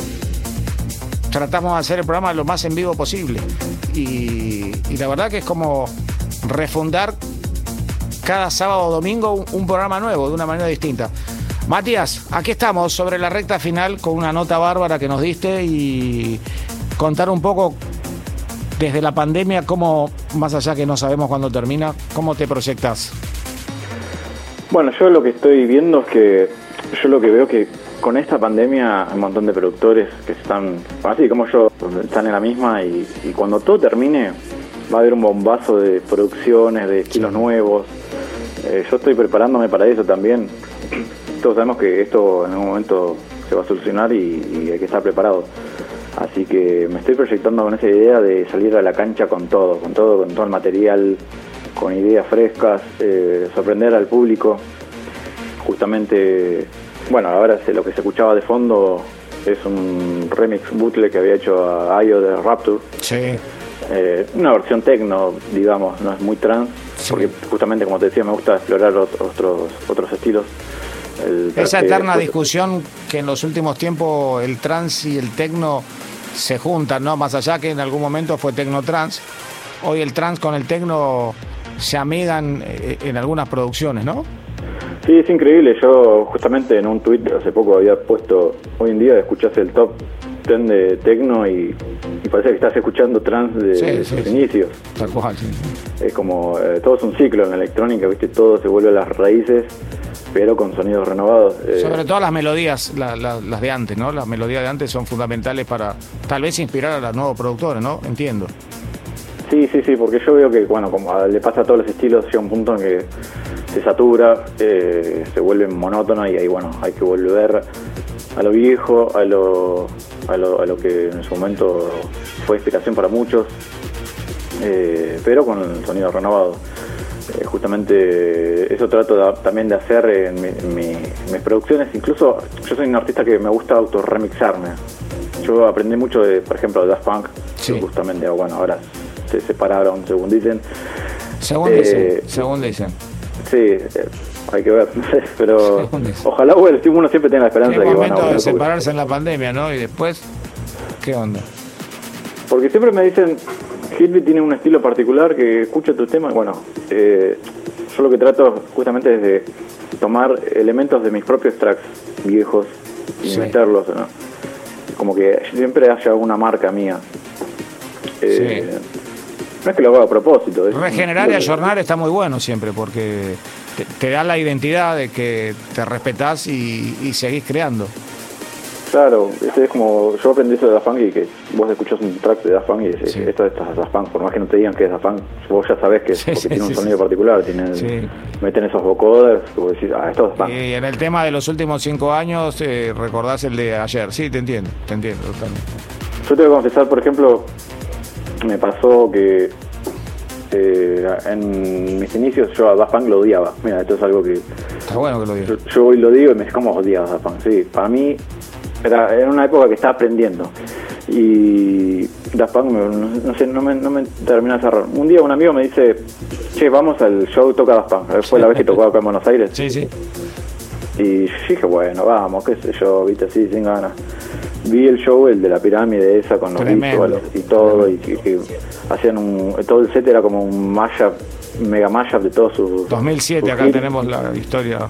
tratamos de hacer el programa lo más en vivo posible. Y, la verdad que es como refundar cada sábado o domingo un, un programa nuevo, de una manera distinta. Matías, aquí estamos sobre la recta final con una nota bárbara que nos diste y contar un poco desde la pandemia, cómo, más allá que no sabemos cuándo termina, cómo te proyectas. Bueno, yo lo que estoy viendo es que yo lo que veo que con esta pandemia hay un montón de productores que están, así como yo, están en la misma y, cuando todo termine va a haber un bombazo de producciones, de estilos nuevos. Eh, yo estoy preparándome para eso también. Todos sabemos que esto en algún momento se va a solucionar y, y hay que estar preparado. Así que me estoy proyectando con esa idea de salir a la cancha con todo, con todo, con todo el material, con ideas frescas, eh, sorprender al público. Justamente, bueno, ahora lo que se escuchaba de fondo es un remix bootleg que había hecho a Ayo de Rapture. Sí. Eh, una versión techno, digamos, no es muy trans, porque justamente como te decía me gusta explorar otros otros estilos. Esa eterna discusión que en los últimos tiempos el trans y el techno se juntan, ¿no? Más allá que en algún momento fue techno trans, hoy el trans con el techno se amigan eh, en algunas producciones, ¿no? Sí, es increíble. Yo justamente en un tweet hace poco había puesto, hoy en día escuchás el top 10 de techno y, parece que estás escuchando trans de sus inicios. Tal cual, sí. Es como, eh, todo es un ciclo en la electrónica, ¿viste? Todo se vuelve a las raíces pero con sonidos renovados. Eh. Sobre todo las melodías, las de antes, ¿no? Las melodías de antes son fundamentales para tal vez inspirar a los nuevos productores, ¿no? Entiendo. Sí, sí, sí, porque yo veo que, bueno, como le pasa a todos los estilos, llega un punto en que se satura, eh, se vuelve monótono y ahí, bueno, hay que volver a lo viejo, a lo, a lo, a lo que en su momento fue inspiración para muchos, eh, pero con el sonido renovado. Eh, justamente eso trato también de hacer en, mis producciones. Incluso yo soy un artista que me gusta auto-remixarme. Yo aprendí mucho de, por ejemplo, de Daft Punk, justamente, bueno, ahora se separaron, según dicen. Según dicen, según dicen. Sí, eh, hay que ver, pero ojalá bueno, uno siempre tenga la esperanza de que van a de separarse en la pandemia, ¿no? Y después, ¿qué onda? Porque siempre me dicen, Hilby tiene un estilo particular que escucha tus temas. Bueno, eh, yo lo que trato justamente es de tomar elementos de mis propios tracks viejos y meterlos, ¿no? Como que siempre haya alguna marca mía. Eh, no es que lo haga a propósito. Regenerar y ayornar está muy bueno siempre porque te, da la identidad de que te respetás y, y seguís creando. Claro, este es como, yo aprendí eso de Daft Punk y que vos escuchás un track de Daft Punk y decís, esto es Daft Punk, por más que no te digan que es Daft Punk, vos ya sabés que es porque tiene un sonido particular, tienen, meten esos vocoders, vos decís, ah, esto es Daft Punk. Y en el tema de los últimos cinco años, eh, recordás el de ayer, sí, te entiendo, te entiendo totalmente. Yo te voy a confesar, por ejemplo, me pasó que eh, en mis inicios yo a Daft Punk lo odiaba. Mira, esto es algo que. Está bueno que lo digas. Yo, hoy lo digo y me dice, ¿cómo odiaba Daft Punk? Sí, para mí era, era una época que estaba aprendiendo. Y Daft Punk, no, sé, no me, no me terminó de cerrar. Un día un amigo me dice, che, vamos al show Toca Daft Punk. Fue la vez que tocó acá en Buenos Aires. Sí, sí. Y dije, bueno, vamos, qué sé yo, viste, así, sin ganas. Vi el show, el de la pirámide esa, con los visuales y todo, y que, hacían un... Todo el set era como un mashup, mega mashup de todos sus... 2007, acá tenemos la historia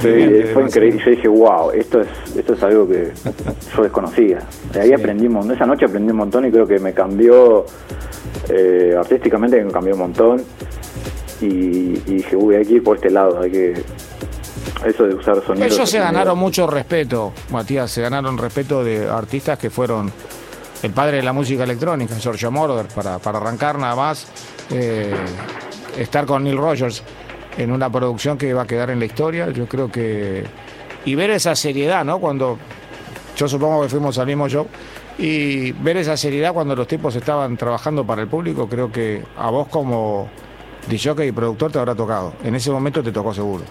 Sí, fue increíble. Yo dije, wow, esto es, esto es algo que yo desconocía. De ahí aprendí un montón. Esa noche aprendí un montón y creo que me cambió, eh, artísticamente me cambió un montón. Y, dije, uy, hay que ir por este lado, hay que. Eso de usar sonidos. Ellos se ganaron mucho respeto, Matías, se ganaron respeto de artistas que fueron el padre de la música electrónica, George Moroder, para, para arrancar nada más. Eh, estar con Neil Rogers en una producción que va a quedar en la historia. Yo creo que. Y ver esa seriedad, ¿no? Cuando yo supongo que fuimos al mismo show. Y ver esa seriedad cuando los tipos estaban trabajando para el público, creo que a vos como DJ y productor te habrá tocado. En ese momento te tocó seguro.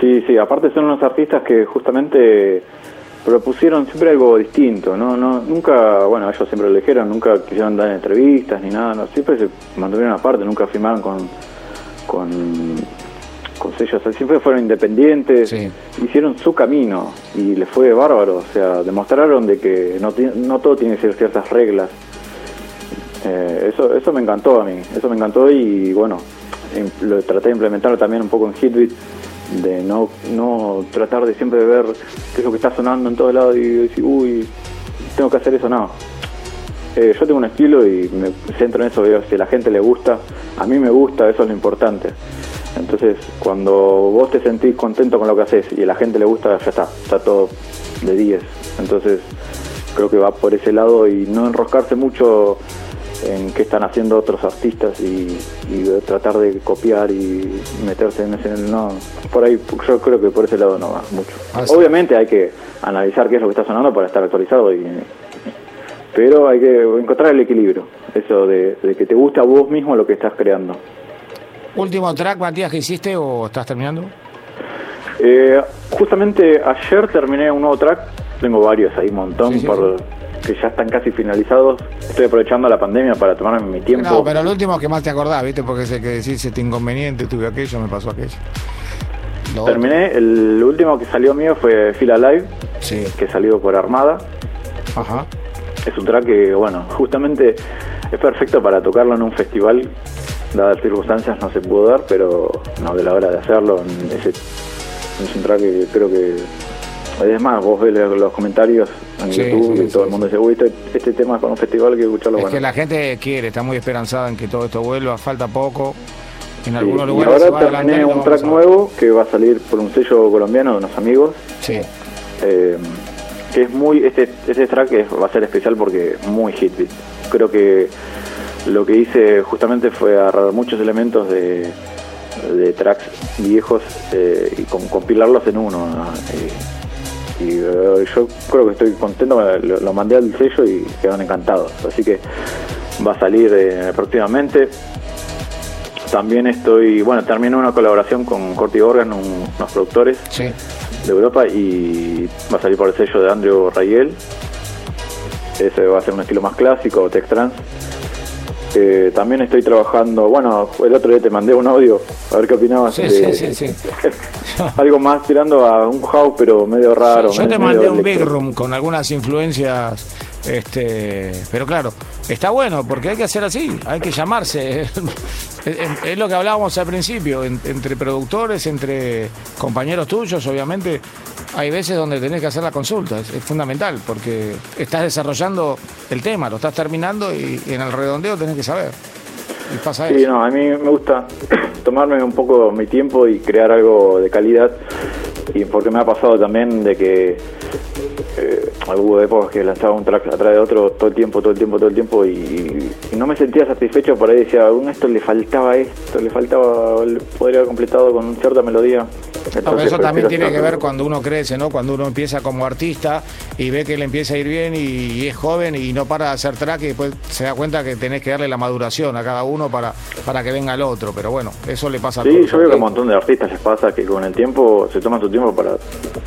Sí, sí, aparte son unos artistas que justamente propusieron siempre algo distinto, ¿no? no Nunca, bueno, ellos siempre lo dijeron, nunca quisieron dar entrevistas ni nada, no, siempre se mantuvieron aparte, nunca firmaron con, con, con sellos, siempre fueron independientes, hicieron su camino y les fue bárbaro, o sea, demostraron de que no, no todo tiene que ser ciertas reglas. Eh, eso, eso me encantó a mí, eso me encantó y bueno, lo traté de implementarlo también un poco en Hitbit de no, no tratar de siempre ver qué es lo que está sonando en todos lados y decir, uy, tengo que hacer eso, no. Eh, yo tengo un estilo y me centro en eso, veo si a la gente le gusta, a mí me gusta, eso es lo importante. Entonces, cuando vos te sentís contento con lo que haces y a la gente le gusta, ya está, está todo de 10. Entonces, creo que va por ese lado y no enroscarse mucho en qué están haciendo otros artistas y, tratar de copiar y meterse en ese no por ahí yo creo que por ese lado no va mucho. Ah, obviamente hay que analizar qué es lo que está sonando para estar actualizado y pero hay que encontrar el equilibrio eso de, que te guste a vos mismo lo que estás creando. Último track Matías que hiciste o estás terminando eh, justamente ayer terminé un nuevo track tengo varios ahí un montón por que ya están casi finalizados. Estoy aprovechando la pandemia para tomarme mi tiempo. No, pero el último que más te acordás, ¿viste? Porque sé que decís este inconveniente, tuve aquello, me pasó aquello. Terminé, el último que salió mío fue Fila Live, sí. que salió por Armada. Ajá. Es un track que, bueno, justamente es perfecto para tocarlo en un festival. Dadas las circunstancias no se pudo dar, pero no de la hora de hacerlo. Es un track que creo que es más, vos ves los comentarios en YouTube y todo el mundo dice, uy, este, este tema es con un festival que escucharlo. Es que la gente quiere, está muy esperanzada en que todo esto vuelva, falta poco. En algunos lugares. Y ahora terminé un track nuevo que va a salir por un sello colombiano de unos amigos. Sí. Eh, que es muy. Este, este track va a ser especial porque es muy hit Creo que lo que hice justamente fue agarrar muchos elementos de, de tracks viejos eh, y compilarlos en uno. Eh, y eh, yo creo que estoy contento, lo, mandé al sello y quedaron encantados. Así que va a salir eh, próximamente. También estoy, bueno, terminé una colaboración con Corti Organ, unos productores de Europa, y va a salir por el sello de Andrew Rayel. Ese va a ser un estilo más clásico, Tech Trans. Eh, también estoy trabajando, bueno, el otro día te mandé un audio, a ver qué opinabas. Sí, sí, sí, algo más tirando a un house, pero medio raro. Yo, te mandé un big room con algunas influencias, este, pero claro, está bueno porque hay que hacer así, hay que llamarse. es lo que hablábamos al principio, entre productores, entre compañeros tuyos, obviamente hay veces donde tenés que hacer la consulta, es, fundamental, porque estás desarrollando el tema, lo estás terminando y, en el redondeo tenés que saber. Y pasa sí, no, a mí me gusta tomarme un poco mi tiempo y crear algo de calidad, y porque me ha pasado también de que eh, hubo épocas que lanzaba un track atrás de otro todo el tiempo, todo el tiempo, todo el tiempo y, no me sentía satisfecho. Por ahí decía, a esto le faltaba esto, le faltaba, podría haber completado con cierta melodía. Eso también tiene que ver cuando uno crece, ¿no? Cuando uno empieza como artista y ve que le empieza a ir bien y, es joven y no para de hacer track y después se da cuenta que tenés que darle la maduración a cada uno para, para que venga el otro. Pero bueno, eso le pasa a todos. Sí, yo veo que a un montón de artistas les pasa que con el tiempo se toman su tiempo para...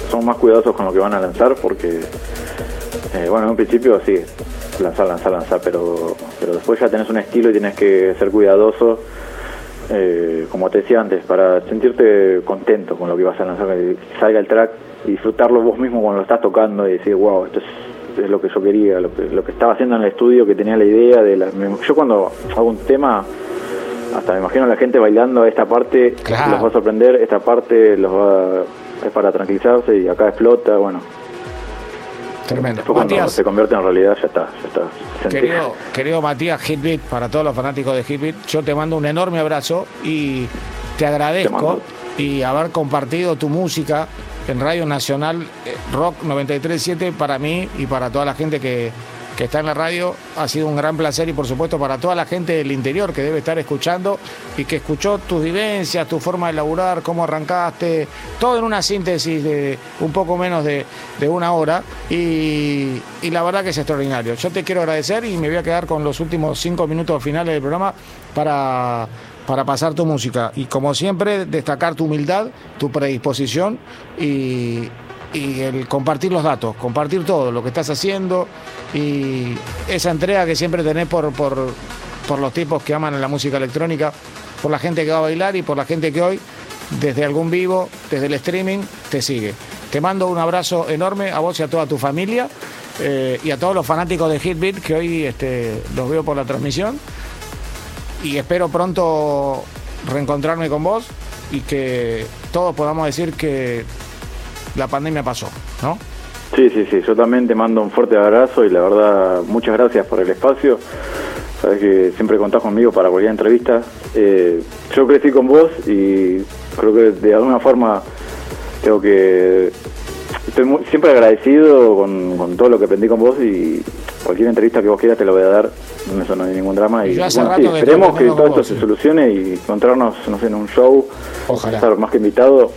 son más cuidadosos con lo que van a lanzar porque eh, bueno, en un principio sí, lanzar, lanzar, lanzar, pero, pero después ya tenés un estilo y tienes que ser cuidadoso, eh, como te decía antes, para sentirte contento con lo que vas a lanzar, que salga el track y disfrutarlo vos mismo cuando lo estás tocando y decir, wow, esto es, lo que yo quería, lo que, lo que estaba haciendo en el estudio, que tenía la idea de la... Yo cuando hago un tema hasta me imagino a la gente bailando esta parte los va a sorprender, esta parte los va, es para tranquilizarse y acá explota, bueno, Tremendo. Matías, se convierte en realidad, ya está. Ya está querido, querido Matías Hitbit, para todos los fanáticos de Hitbit, yo te mando un enorme abrazo y te agradezco y haber compartido tu música en Radio Nacional eh, Rock 93.7 para mí y para toda la gente que, que está en la radio. Ha sido un gran placer y por supuesto para toda la gente del interior que debe estar escuchando y que escuchó tus vivencias, tu forma de laburar, cómo arrancaste, todo en una síntesis de un poco menos de, una hora y, y, la verdad que es extraordinario. Yo te quiero agradecer y me voy a quedar con los últimos cinco minutos finales del programa para para pasar tu música. Y como siempre, destacar tu humildad, tu predisposición y, y el compartir los datos, compartir todo lo que estás haciendo y esa entrega que siempre tenés por, por, por los tipos que aman la música electrónica, por la gente que va a bailar y por la gente que hoy, desde algún vivo, desde el streaming, te sigue. Te mando un abrazo enorme a vos y a toda tu familia eh, y a todos los fanáticos de Hitbeat que hoy este, los veo por la transmisión y espero pronto reencontrarme con vos y que todos podamos decir que la pandemia pasó, ¿no? Sí, sí, sí, yo también te mando un fuerte abrazo y la verdad, muchas gracias por el espacio. Sabes que siempre contás conmigo para cualquier entrevista. Eh, yo crecí con vos y creo que de alguna forma tengo que. Estoy siempre agradecido con, todo lo que aprendí con vos y cualquier entrevista que vos quieras te lo voy a dar. Eso no hay ningún drama. Y, esperemos que todo esto se solucione y encontrarnos, no sé, en un show. Ojalá. Estar más que invitado.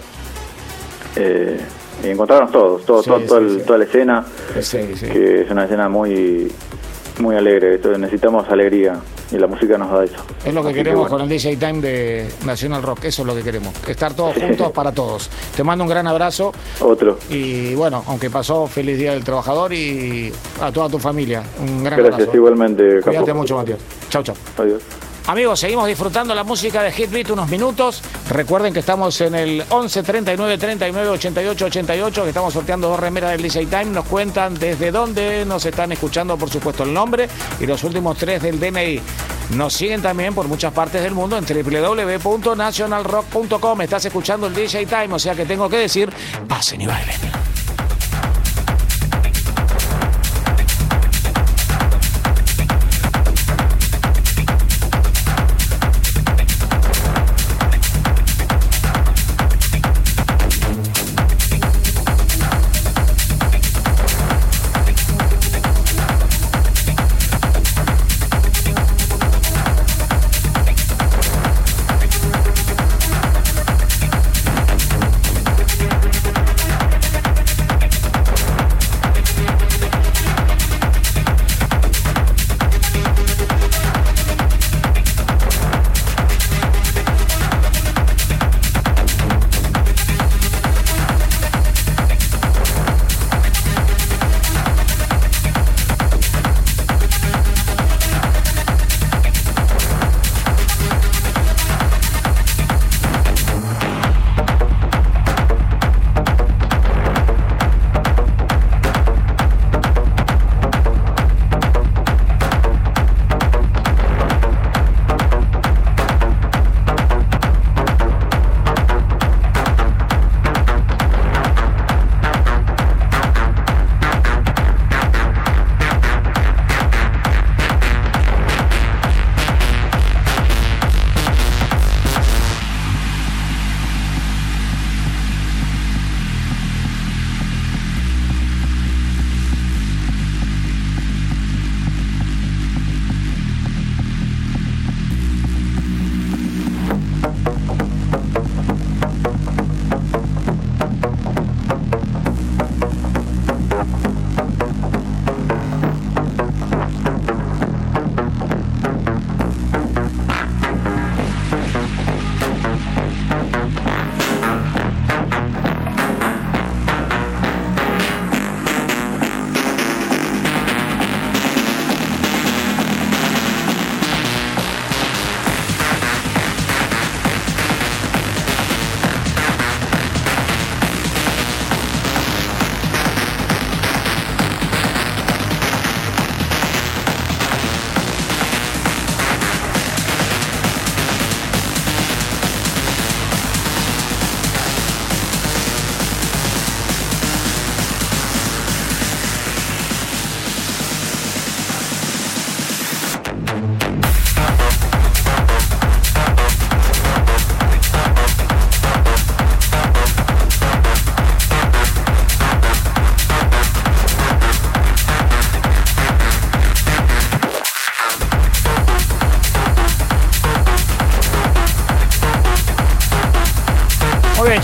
Eh, y encontrarnos todos, todo, toda la escena, que es una escena muy muy alegre, necesitamos alegría y la música nos da eso. Es lo que queremos con el DJ Time de National Rock, eso es lo que queremos, estar todos juntos para todos. Te mando un gran abrazo. Otro. Y bueno, aunque pasó, feliz Día del Trabajador y a toda tu familia. Un gran Gracias, abrazo. igualmente. Cuídate mucho, Matías. Chao, chao. Adiós. Amigos, seguimos disfrutando la música de Hitbeat unos minutos. Recuerden que estamos en el 11 39 39 88 88, que estamos sorteando dos remeras del DJ Time. Nos cuentan desde dónde nos están escuchando, por supuesto, el nombre y los últimos tres del DNI. Nos siguen también por muchas partes del mundo en www.nationalrock.com. Estás escuchando el DJ Time, o sea que tengo que decir, pasen y bailen.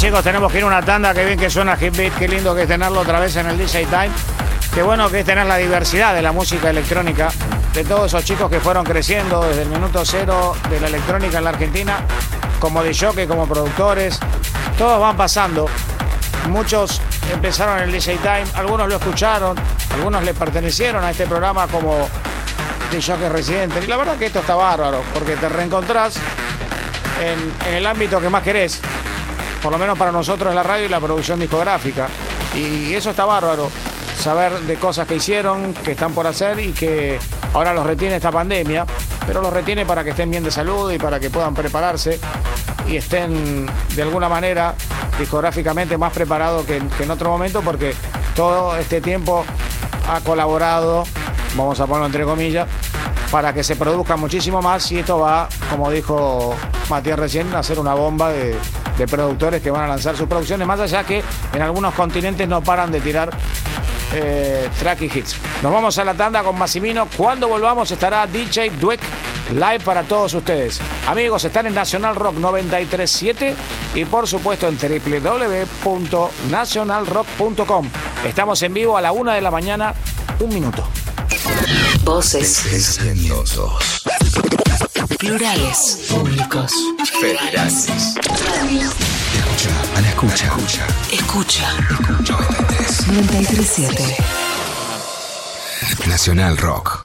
Chicos, tenemos que ir a una tanda. Qué bien que suena Hit Beat, qué lindo que es tenerlo otra vez en el DJ Time. Qué bueno que es tener la diversidad de la música electrónica, de todos esos chicos que fueron creciendo desde el minuto cero de la electrónica en la Argentina, como de jockey, como productores. Todos van pasando. Muchos empezaron en el DJ Time, algunos lo escucharon, algunos le pertenecieron a este programa como de jockey residente. Y la verdad que esto está bárbaro, porque te reencontrás en, en el ámbito que más querés, por lo menos para nosotros la radio y la producción discográfica. Y eso está bárbaro, saber de cosas que hicieron, que están por hacer y que ahora los retiene esta pandemia, pero los retiene para que estén bien de salud y para que puedan prepararse y estén de alguna manera discográficamente más preparados que, que en otro momento porque todo este tiempo ha colaborado, vamos a ponerlo entre comillas, para que se produzca muchísimo más y esto va, como dijo Matías recién, a ser una bomba de, de productores que van a lanzar sus producciones, más allá que en algunos continentes no paran de tirar eh, track y hits. Nos vamos a la tanda con Massimino. Cuando volvamos estará DJ Dweck live para todos ustedes. Amigos, están en Nacional Rock 937 y por supuesto en www.nacionalrock.com. Estamos en vivo a la una de la mañana, un minuto. Voces. Plurales. Públicos. Federales. Escucha, a la escucha. Escucha. 93. 937. Nacional Rock.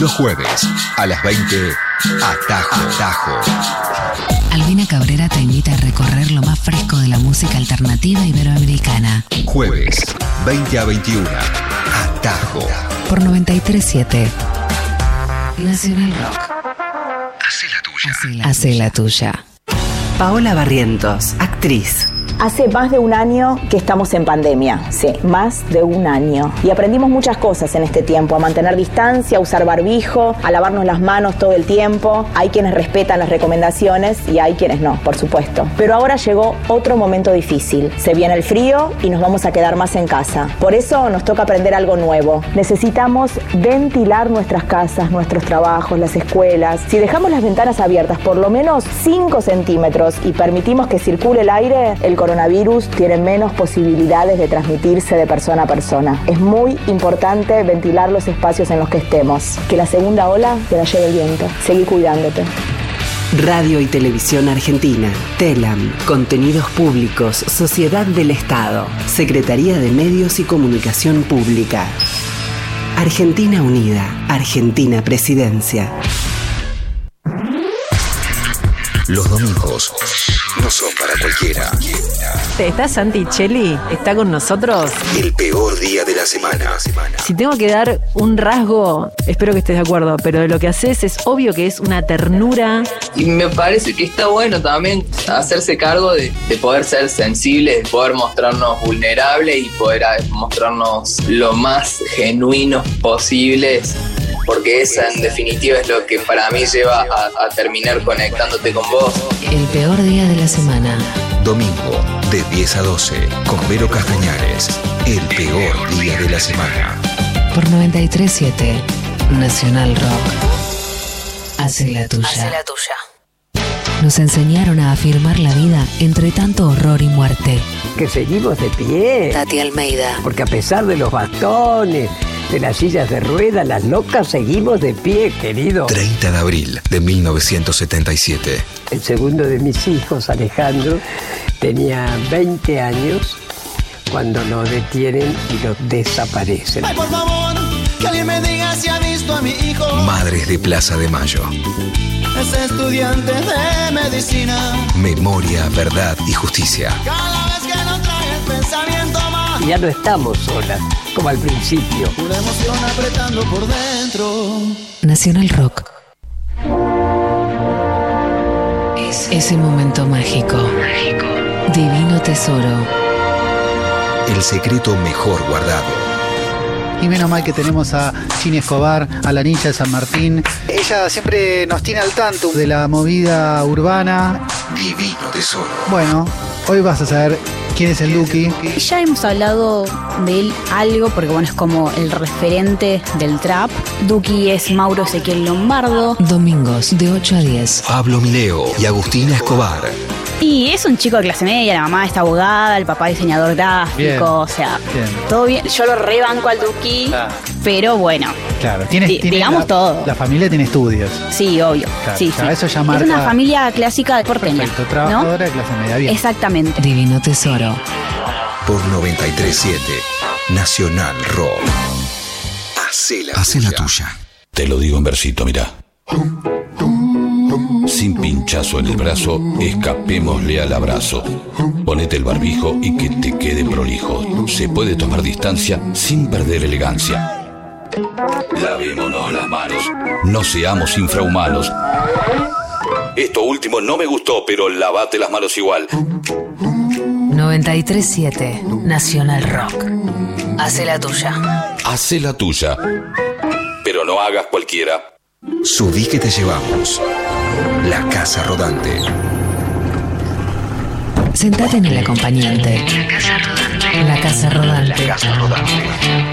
Los jueves a las 20, Atajo, Atajo. Albina Cabrera te invita a recorrer lo más fresco de la música alternativa iberoamericana. Jueves, 20 a 21, Atajo. Por 937. Nacional Rock. Hace la tuya. Hace la tuya. Paola Barrientos, actriz. Hace más de un año que estamos en pandemia, sí, más de un año. Y aprendimos muchas cosas en este tiempo, a mantener distancia, a usar barbijo, a lavarnos las manos todo el tiempo. Hay quienes respetan las recomendaciones y hay quienes no, por supuesto. Pero ahora llegó otro momento difícil. Se viene el frío y nos vamos a quedar más en casa. Por eso nos toca aprender algo nuevo. Necesitamos ventilar nuestras casas, nuestros trabajos, las escuelas. Si dejamos las ventanas abiertas por lo menos 5 centímetros y permitimos que circule el aire, el coronavirus tiene menos posibilidades de transmitirse de persona a persona. Es muy importante ventilar los espacios en los que estemos. Que la segunda ola te la lleve el viento. Seguí cuidándote. Radio y Televisión Argentina. TELAM. Contenidos Públicos. Sociedad del Estado. Secretaría de Medios y Comunicación Pública. Argentina Unida. Argentina Presidencia. Los domingos no son para cualquiera. ¿Está Santi Cheli? ¿Está con nosotros? El peor día de la semana. Si tengo que dar un rasgo, espero que estés de acuerdo, pero de lo que haces es obvio que es una ternura. Y me parece que está bueno también hacerse cargo de, de poder ser sensibles, de poder mostrarnos vulnerables y poder a- mostrarnos lo más genuinos posibles, porque esa en definitiva es lo que para mí lleva a, a terminar conectándote con vos. El peor día de la semana. Domingo, de 10 a 12, con Vero Castañares. El peor día de la semana. Por 937. Nacional Rock. Hace la tuya. Nos enseñaron a afirmar la vida entre tanto horror y muerte. que seguimos de pie. Tati Almeida. Porque a pesar de los bastones, de las sillas de ruedas, las locas, seguimos de pie, querido. 30 de abril de 1977. El segundo de mis hijos, Alejandro, tenía 20 años cuando lo detienen y lo desaparecen. por favor, que alguien me diga si ha visto a mi hijo. Madres de Plaza de Mayo. Es estudiante de medicina. Memoria, verdad y justicia. Cada vez Y ya no estamos solas, como al principio. Una emoción apretando por dentro. Nacional Rock. Es ese momento mágico. Divino tesoro. El secreto mejor guardado. Y menos mal que tenemos a Chini Escobar, a la ninja de San Martín. Ella siempre nos tiene al tanto de la movida urbana. Divino tesoro. Bueno, hoy vas a saber quién es el Duki. Ya hemos hablado de él algo, porque bueno, es como el referente del trap. Duki es Mauro Ezequiel Lombardo. Domingos de 8 a 10. Pablo Mileo y Agustina Escobar. Y es un chico de clase media, la mamá es abogada, el papá diseñador gráfico, Bien. o sea, Bien. todo bien. Yo lo rebanco al Duki, Claro. pero bueno, Claro, tiene, Di- tiene digamos la, todo. La familia tiene estudios. sí, obvio. Claro, sí, claro, sí. eso ya es marca- una familia clásica porteña. Perfecto, ¿no? trabajadora de clase media. Bien. Exactamente. Divino Tesoro. Por 937 Nacional Rock. Hacé la, Hacé la tuya. Te lo digo en versito, mirá. Sin pinchazo en el brazo, escapémosle al abrazo. Ponete el barbijo y que te quede prolijo. Se puede tomar distancia sin perder elegancia. Lavémonos las manos. No seamos infrahumanos. Esto último no me gustó, pero lavate las manos igual. 937 Nacional Rock. Hace la tuya. Hacé la tuya. Pero no hagas cualquiera. Subí que te llevamos. La Casa Rodante. Sentate en el acompañante. La casa rodante.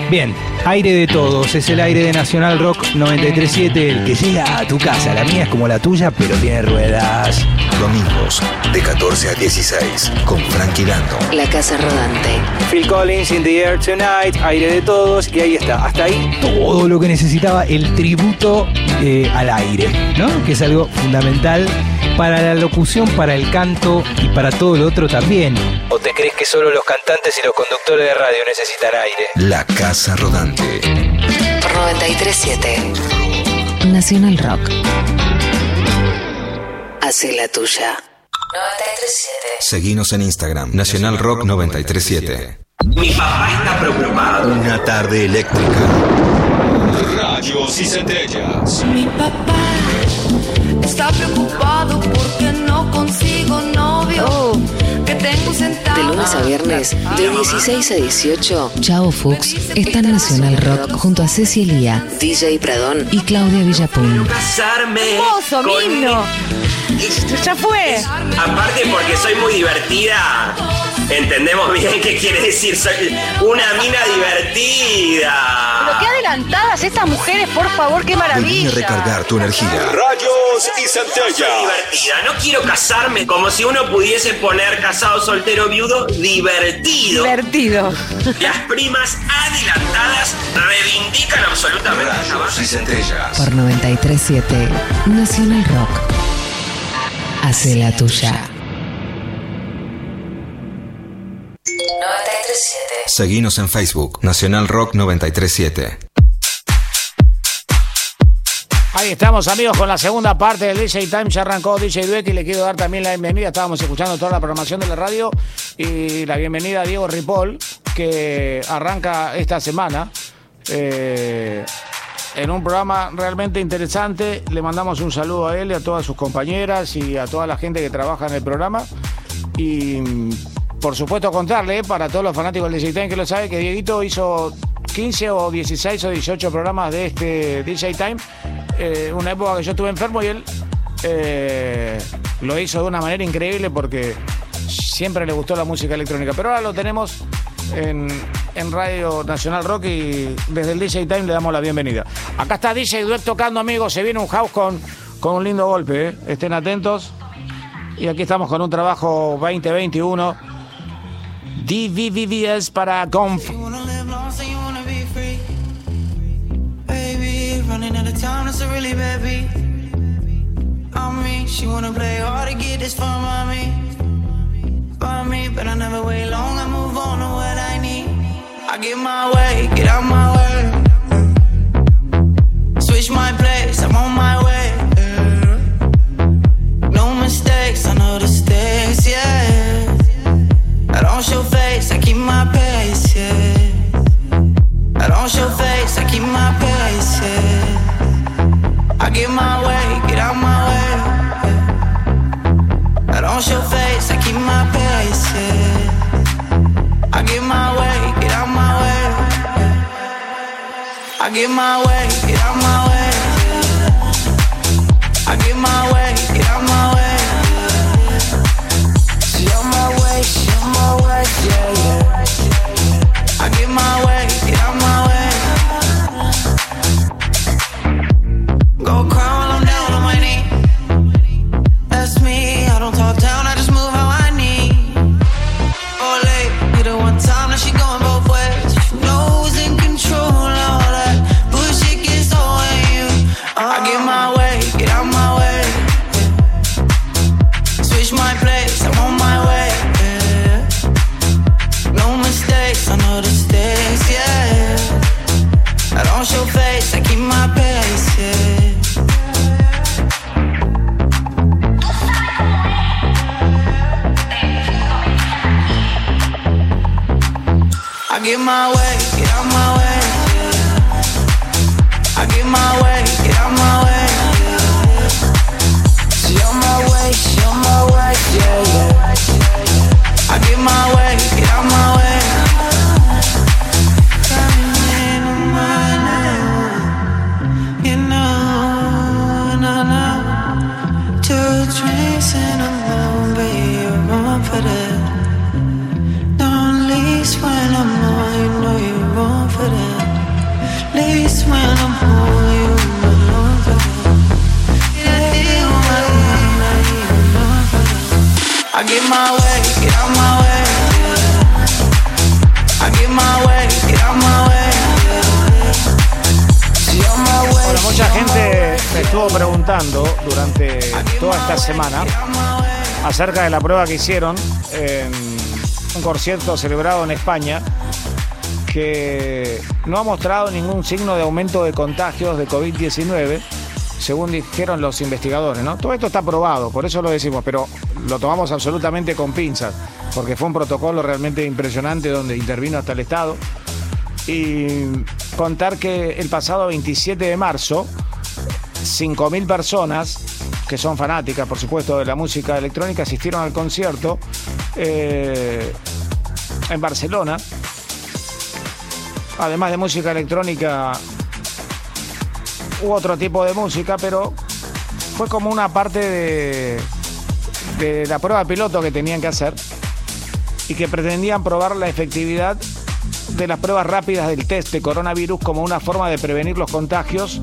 Bien, aire de todos, es el aire de Nacional Rock 937, el que llega a tu casa. La mía es como la tuya, pero tiene ruedas. Domingos, de 14 a 16, con Frankie Lando. La casa rodante. Phil Collins, In the Air Tonight, aire de todos, y ahí está. Hasta ahí todo lo que necesitaba el tributo eh, al aire, ¿no? Que es algo fundamental para la locución, para el canto y para todo lo otro también. ¿O te crees que solo los cantantes y los conductores de radio necesitan aire? La Casa Rodante. 937 Nacional Rock. Hace la tuya. 937. Seguinos en Instagram. Nacional Rock 937. Mi papá está preocupado. Una tarde eléctrica. Rayos y centellas. Mi papá está preocupado porque no consigo novio. De lunes a viernes, de 16 a 18, Chavo Fuchs está en Nacional Rock junto a Ceci Elía, DJ Pradón y Claudia Villapun. Casarme. Hermoso, con mi himno. Ya fue. Aparte porque soy muy divertida. Entendemos bien qué quiere decir. Soy una mina divertida. Pero qué adelantadas estas mujeres, por favor, qué Vení maravilla. a recargar tu energía. Rayos y centellas. divertida. No quiero casarme como si uno pudiese poner casado, soltero, viudo, divertido. Divertido. Las primas adelantadas reivindican absolutamente. Rayos y centellas. Por 937 Nacional Rock. Hace la tuya. 937. Seguinos en Facebook. Nacional Rock 937. Ahí estamos amigos con la segunda parte del DJ Time, ya arrancó DJ Dueck y le quiero dar también la bienvenida, estábamos escuchando toda la programación de la radio y la bienvenida a Diego Ripoll que arranca esta semana eh, en un programa realmente interesante, le mandamos un saludo a él y a todas sus compañeras y a toda la gente que trabaja en el programa y por supuesto contarle para todos los fanáticos del DJ Time que lo sabe que Dieguito hizo 15 o 16 o 18 programas de este DJ Time eh, una época que yo estuve enfermo y él eh, lo hizo de una manera increíble porque siempre le gustó la música electrónica. Pero ahora lo tenemos en, en Radio Nacional Rock y desde el DJ Time le damos la bienvenida. Acá está DJ Duet tocando, amigos. Se viene un house con, con un lindo golpe. ¿eh? Estén atentos. Y aquí estamos con un trabajo 2021. DVVVS para bad. On me, she wanna play hard to get this by me. By me, but I never wait long, I move on to what I need. I get my way, get out my way. Switch my place, I'm on my way. No mistakes, I know the stakes, yeah. I don't show face, I keep my pace. I don't show face, I keep my pace. I get my way, get out my way. I don't show face, I keep my pace. I get my way, get out my way. I get my way, get out my way. Acerca de la prueba que hicieron en un concierto celebrado en España que no ha mostrado ningún signo de aumento de contagios de COVID-19, según dijeron los investigadores. ¿no? Todo esto está probado, por eso lo decimos, pero lo tomamos absolutamente con pinzas, porque fue un protocolo realmente impresionante donde intervino hasta el Estado. Y contar que el pasado 27 de marzo, 5.000 personas, que son fanáticas, por supuesto, de la música electrónica, asistieron al concierto eh, en Barcelona. Además de música electrónica, hubo otro tipo de música, pero fue como una parte de, de la prueba piloto que tenían que hacer y que pretendían probar la efectividad de las pruebas rápidas del test de coronavirus como una forma de prevenir los contagios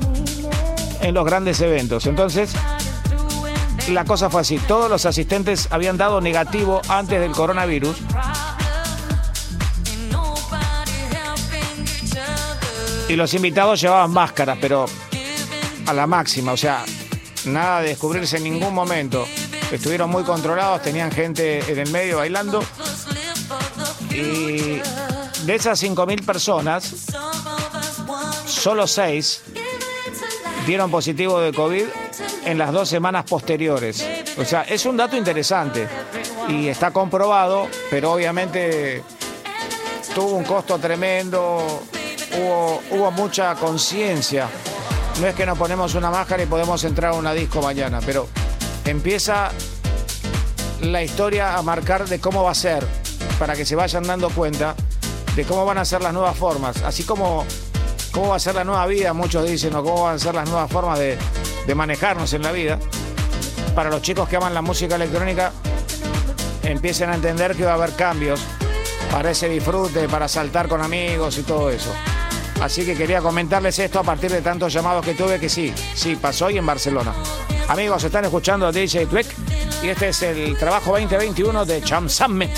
en los grandes eventos. Entonces, la cosa fue así. Todos los asistentes habían dado negativo antes del coronavirus. Y los invitados llevaban máscaras, pero a la máxima. O sea, nada de descubrirse en ningún momento. Estuvieron muy controlados, tenían gente en el medio bailando. Y de esas 5.000 personas, solo 6 dieron positivo de COVID en las dos semanas posteriores. O sea, es un dato interesante y está comprobado, pero obviamente tuvo un costo tremendo, hubo, mucha conciencia. No es que nos ponemos una máscara y podemos entrar a una disco mañana, pero empieza la historia a marcar de cómo va a ser, para que se vayan dando cuenta de cómo van a ser las nuevas formas, así como cómo va a ser la nueva vida, muchos dicen, o cómo van a ser las nuevas formas de, de manejarnos en la vida. Para los chicos que aman la música electrónica, empiecen a entender que va a haber cambios para ese disfrute, para saltar con amigos y todo eso. Así que quería comentarles esto a partir de tantos llamados que tuve que sí, sí, pasó hoy en Barcelona. Amigos, están escuchando a DJ Dweck y este es el trabajo 2021 de Cham Summit.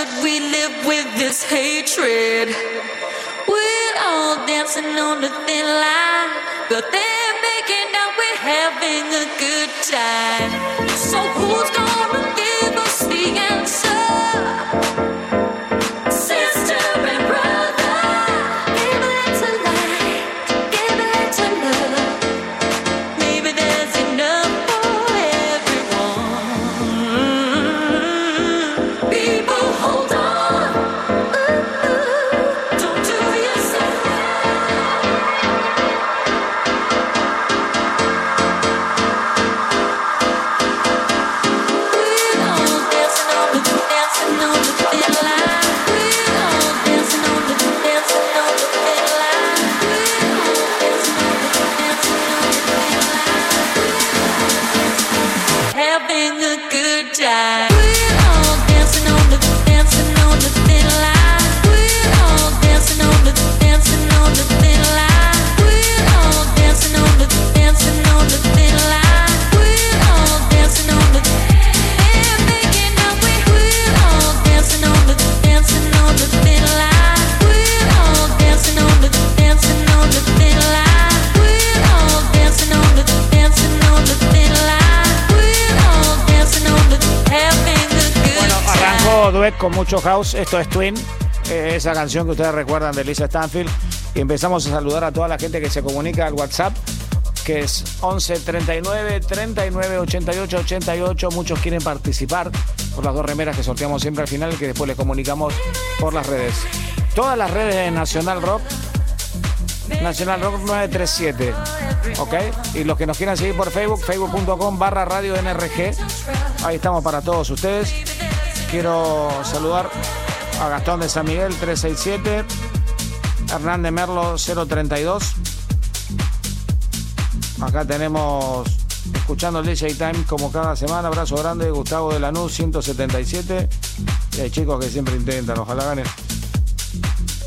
Should we live with this hatred? We're all dancing on the thin line, but they're making out we're having a good time. So who's gonna give us the answer? Con mucho house. Esto es Twin, eh, esa canción que ustedes recuerdan de Lisa Stanfield. Y empezamos a saludar a toda la gente que se comunica al WhatsApp, que es 11 39 39 88 88. Muchos quieren participar por las dos remeras que sorteamos siempre al final, que después les comunicamos por las redes. Todas las redes de Nacional Rock Nacional Rock 937. ¿Ok? Y los que nos quieran seguir por Facebook, facebook.com barra radio NRG. Ahí estamos para todos ustedes. Quiero saludar a Gastón de San Miguel 367. Hernández Merlo 032. Acá tenemos escuchando el DJ Time como cada semana. Abrazo grande, Gustavo de Lanús 177. Y hay chicos que siempre intentan, ojalá ganen.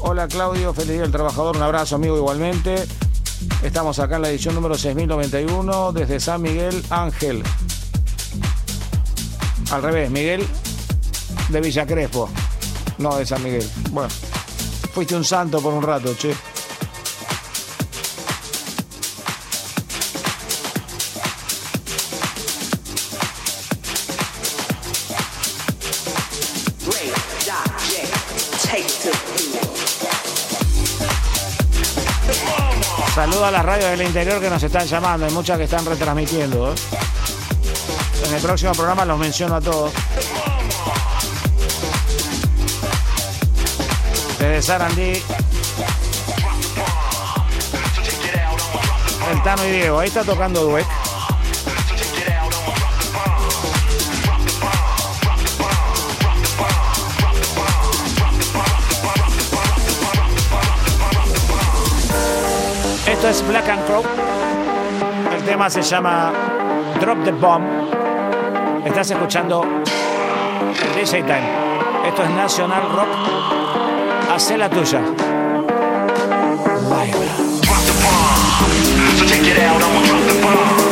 Hola Claudio, feliz día del trabajador, un abrazo amigo igualmente. Estamos acá en la edición número 6091 desde San Miguel Ángel. Al revés, Miguel de Villa Crespo, no de San Miguel. Bueno, fuiste un santo por un rato, che. Saludo a las radios del interior que nos están llamando. Hay muchas que están retransmitiendo. ¿eh? En el próximo programa los menciono a todos. Desde Sarandí. El Tano y Diego. Ahí está tocando Duet. Esto es Black and Crow. El tema se llama Drop the Bomb. Estás escuchando DJ Time. Esto es National Rock. Hacé la tuya. So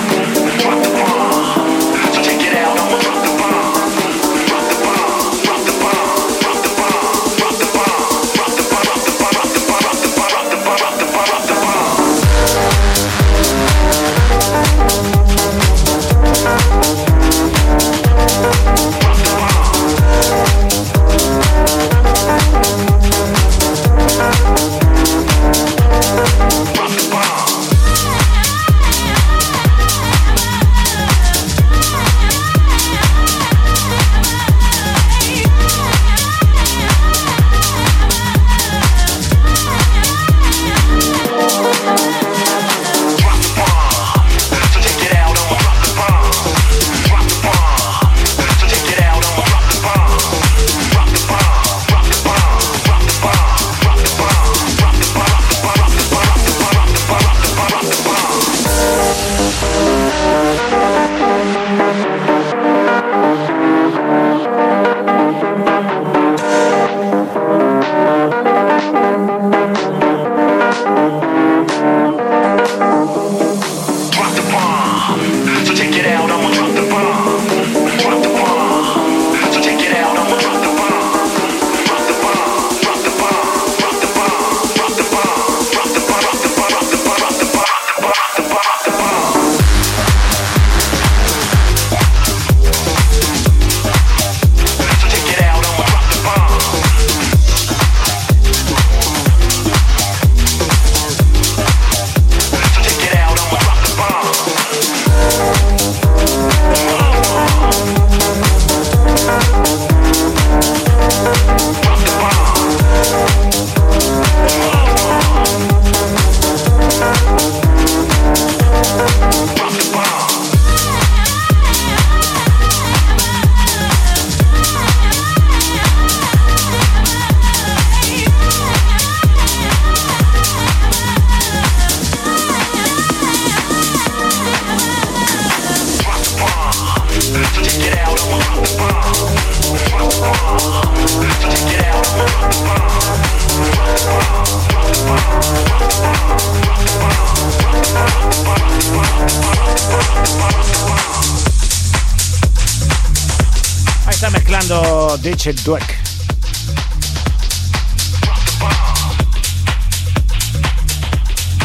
DJ Dweck.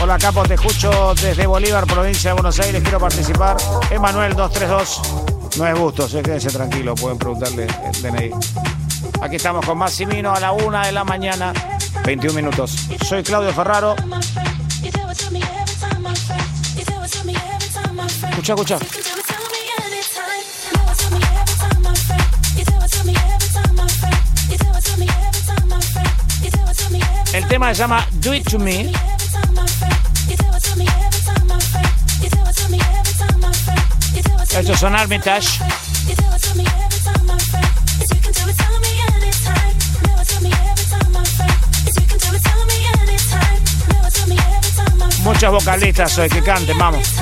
Hola Capo, te escucho desde Bolívar, provincia de Buenos Aires, quiero participar. Emanuel 232. No es gusto, sé, quédense tranquilo, pueden preguntarle el DNI. Aquí estamos con Massimino a la una de la mañana, 21 minutos. Soy Claudio Ferraro. Escucha, escucha. El tema se llama Do It To Me. Estos son Armitage. Muchos vocalistas hoy que canten, vamos.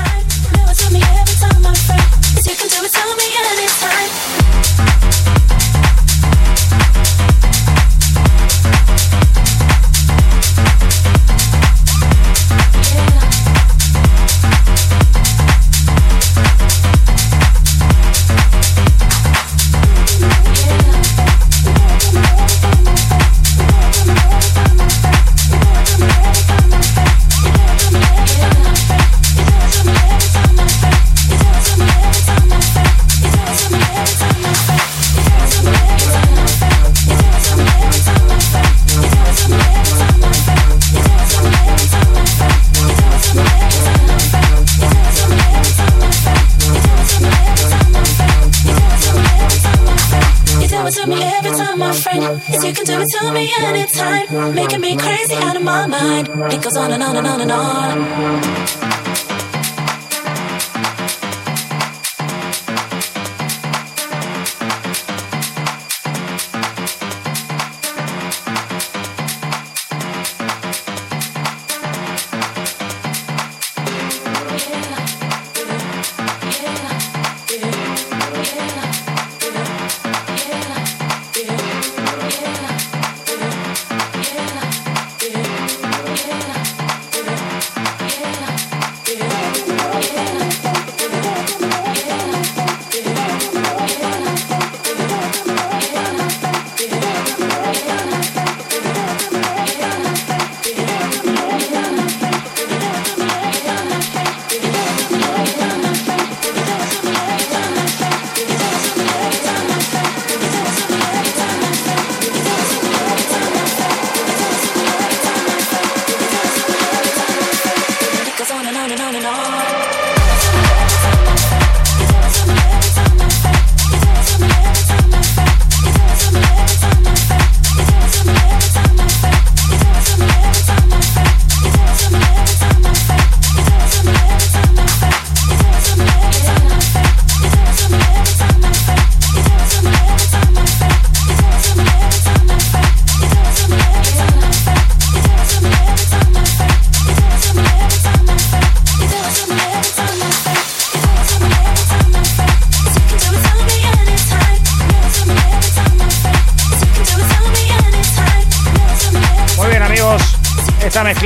Yes, you can do it to me anytime. Making me crazy out of my mind. It goes on and on and on and on.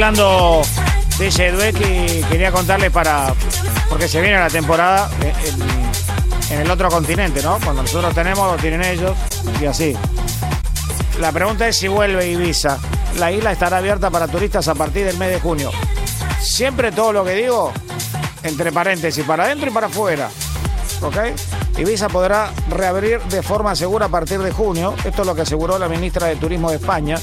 DJ Dweck y quería contarles para. Porque se viene la temporada en, en el otro continente, ¿no? Cuando nosotros tenemos, lo tienen ellos y así. La pregunta es si vuelve Ibiza. La isla estará abierta para turistas a partir del mes de junio. Siempre todo lo que digo, entre paréntesis, para adentro y para afuera. ¿Ok? Ibiza podrá reabrir de forma segura a partir de junio. Esto es lo que aseguró la ministra de Turismo de España.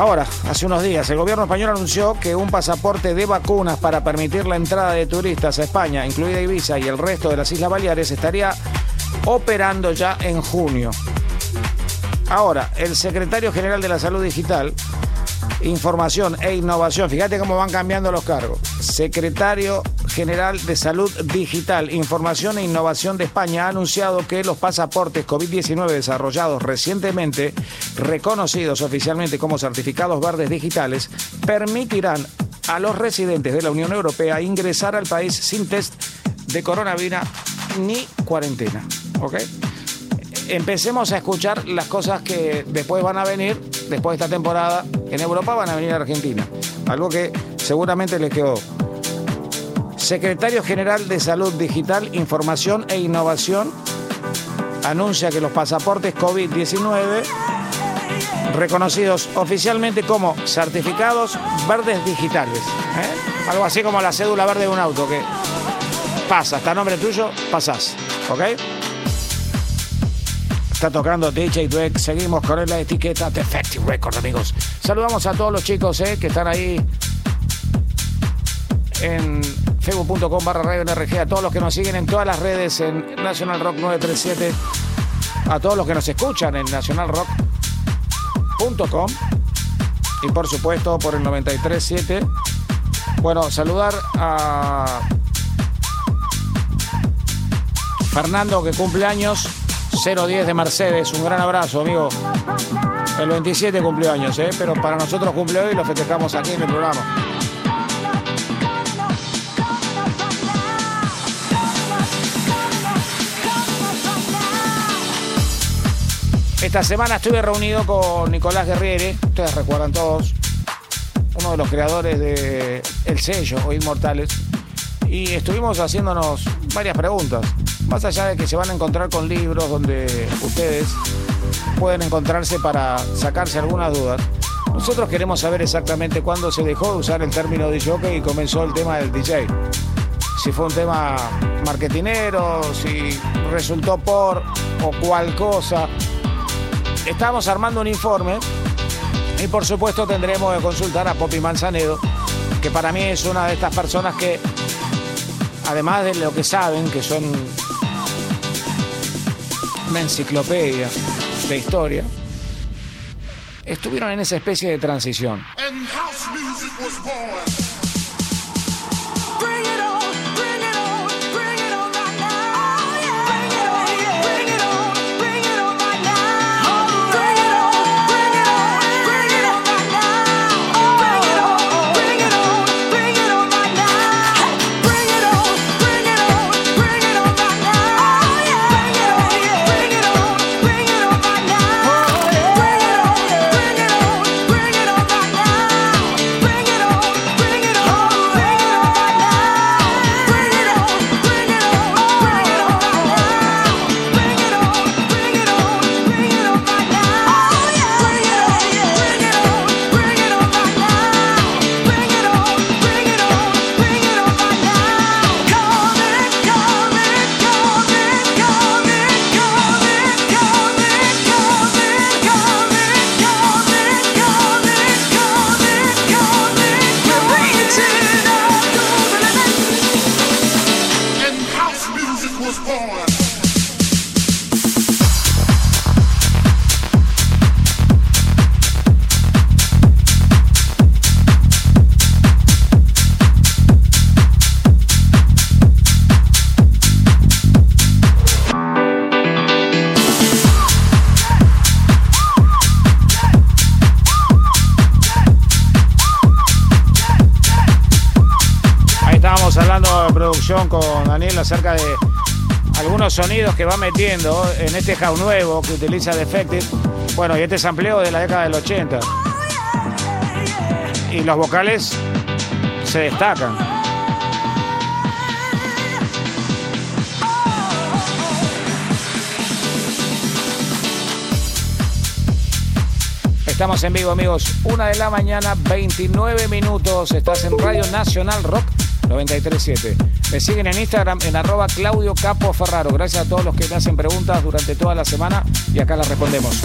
Ahora, hace unos días, el gobierno español anunció que un pasaporte de vacunas para permitir la entrada de turistas a España, incluida Ibiza y el resto de las Islas Baleares, estaría operando ya en junio. Ahora, el secretario general de la Salud Digital, Información e Innovación, fíjate cómo van cambiando los cargos. Secretario General de Salud Digital, Información e Innovación de España ha anunciado que los pasaportes COVID-19 desarrollados recientemente, reconocidos oficialmente como certificados verdes digitales, permitirán a los residentes de la Unión Europea ingresar al país sin test de coronavirus ni cuarentena. ¿Ok? Empecemos a escuchar las cosas que después van a venir, después de esta temporada en Europa, van a venir a Argentina. Algo que seguramente les quedó. Secretario General de Salud Digital, Información e Innovación anuncia que los pasaportes COVID-19 reconocidos oficialmente como certificados verdes digitales. ¿eh? Algo así como la cédula verde de un auto que pasa, está nombre tuyo, pasás. ¿Ok? Está tocando DJ Dweck. Seguimos con la etiqueta Defective Record, amigos. Saludamos a todos los chicos eh, que están ahí en facebook.com barra radio NRG, a todos los que nos siguen en todas las redes en National Rock 937, a todos los que nos escuchan en nationalrock.com y por supuesto por el 937. Bueno, saludar a Fernando que cumple años 010 de Mercedes. Un gran abrazo, amigo. El 27 cumplió años, ¿eh? pero para nosotros cumple hoy y lo festejamos aquí en el programa. Esta semana estuve reunido con Nicolás Guerriere, ustedes recuerdan todos, uno de los creadores de El Sello o Inmortales, y estuvimos haciéndonos varias preguntas, más allá de que se van a encontrar con libros donde ustedes pueden encontrarse para sacarse algunas dudas. Nosotros queremos saber exactamente cuándo se dejó de usar el término DJ y comenzó el tema del DJ. Si fue un tema marketinero, si resultó por o cual cosa estamos armando un informe y por supuesto tendremos que consultar a Poppy Manzanedo, que para mí es una de estas personas que, además de lo que saben, que son una enciclopedia de historia, estuvieron en esa especie de transición. Acerca de algunos sonidos que va metiendo en este house nuevo que utiliza Defected. Bueno, y este es amplio de la década del 80. Y los vocales se destacan. Estamos en vivo, amigos. Una de la mañana, 29 minutos. Estás en Radio Nacional Rock 937. Me siguen en Instagram en arroba Claudio Capo Ferraro. Gracias a todos los que me hacen preguntas durante toda la semana y acá las respondemos.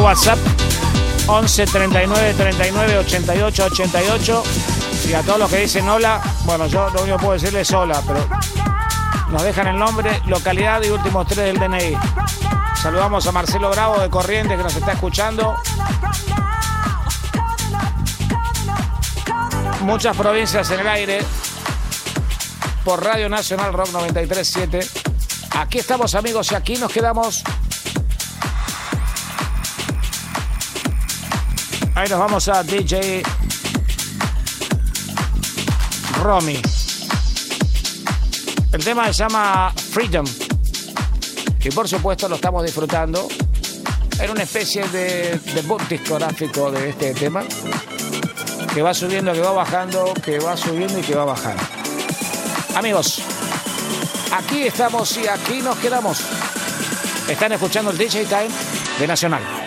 WhatsApp 11 39 39 88 88 y a todos los que dicen hola, bueno, yo lo único que puedo decirles es hola, pero nos dejan el nombre, localidad y últimos tres del DNI. Saludamos a Marcelo Bravo de Corrientes que nos está escuchando. Muchas provincias en el aire por Radio Nacional Rock 937. Aquí estamos amigos y aquí nos quedamos Ahí nos vamos a DJ Romy. El tema se llama Freedom. Y por supuesto lo estamos disfrutando. Era una especie de debut discográfico de este tema. que va subiendo, que va bajando, que va subiendo y que va bajando. Amigos, aquí estamos y aquí nos quedamos. Están escuchando el DJ Time de Nacional.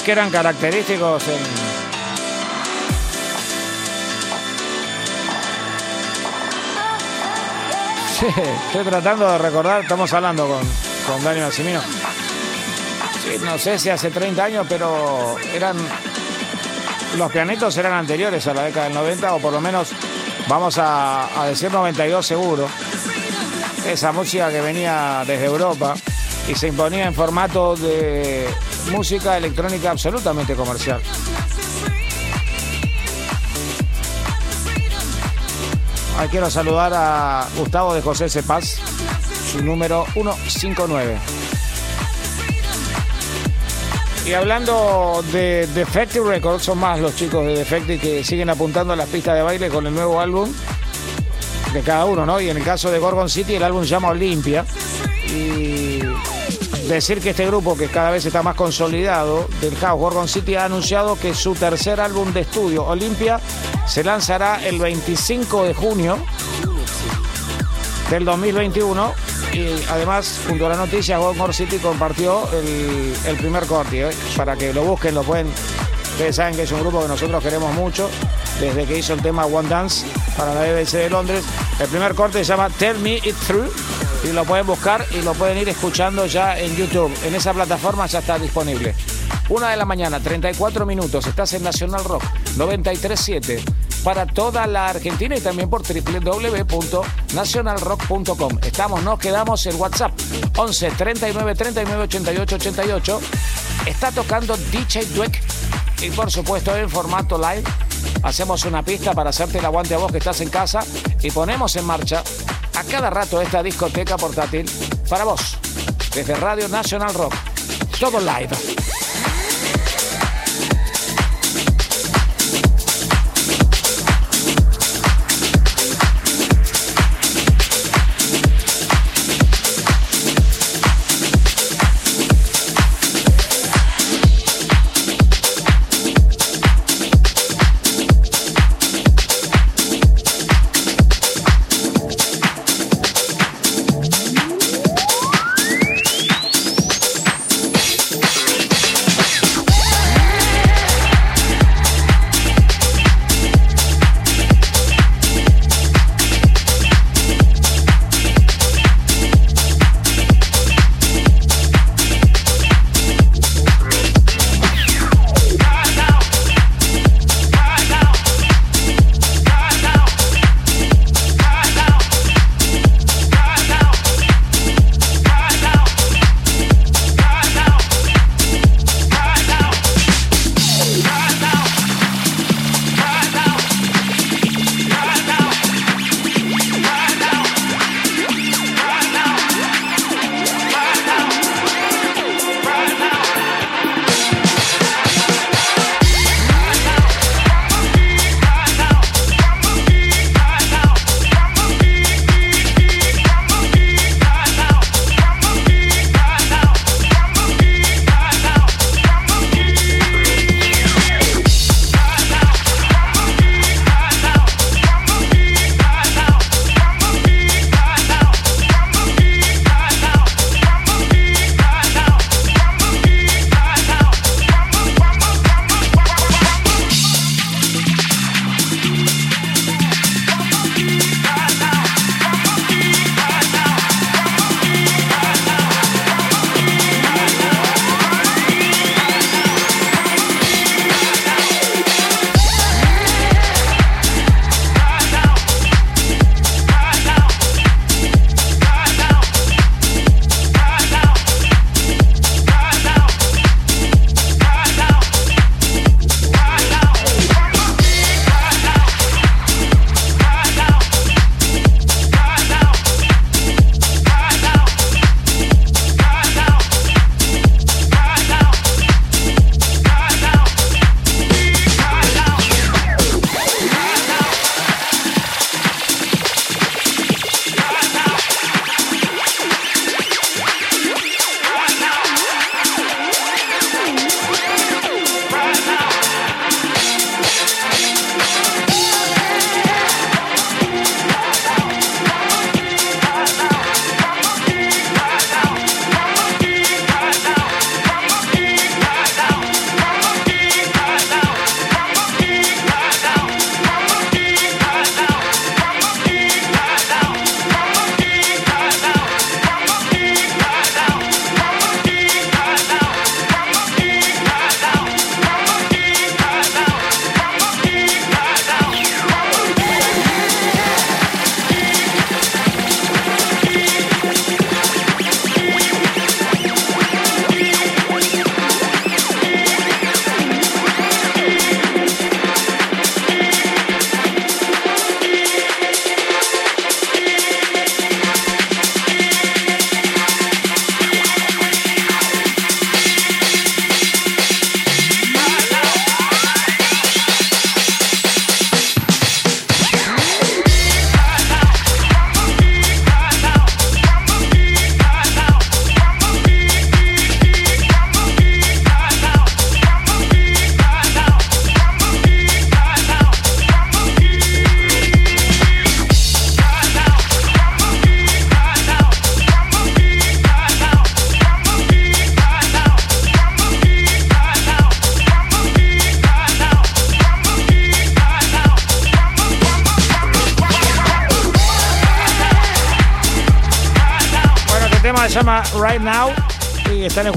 Que eran característicos en... Sí, estoy tratando de recordar, estamos hablando con, con Dani Massimino. no sé si hace 30 años, pero eran. Los pianitos eran anteriores a la década del 90, o por lo menos vamos a, a decir 92 seguro. Esa música que venía desde Europa y se imponía en formato de música electrónica absolutamente comercial. Ahí quiero saludar a Gustavo de José Cepaz, su número 159. Y hablando de Defective Records, son más los chicos de Defective que siguen apuntando a las pistas de baile con el nuevo álbum de cada uno, ¿no? Y en el caso de Gorgon City, el álbum se llama Olimpia. Y decir que este grupo, que cada vez está más consolidado, del House Gorgon City, ha anunciado que su tercer álbum de estudio, Olympia, se lanzará el 25 de junio del 2021. Y además, junto a la noticia, Gorgon City compartió el, primer corte. ¿eh? Para que lo busquen, lo pueden. Ustedes saben que es un grupo que nosotros queremos mucho, desde que hizo el tema One Dance para la BBC de Londres. El primer corte se llama Tell Me It Through y lo pueden buscar y lo pueden ir escuchando ya en YouTube. En esa plataforma ya está disponible. Una de la mañana, 34 minutos. Estás en Nacional Rock 937 para toda la Argentina y también por www.nacionalrock.com. Estamos, nos quedamos en WhatsApp 11 39 39 88 88. Está tocando DJ Dweck y por supuesto en formato live. Hacemos una pista para hacerte el aguante a vos que estás en casa y ponemos en marcha a cada rato esta discoteca portátil para vos, desde Radio National Rock. Todo live.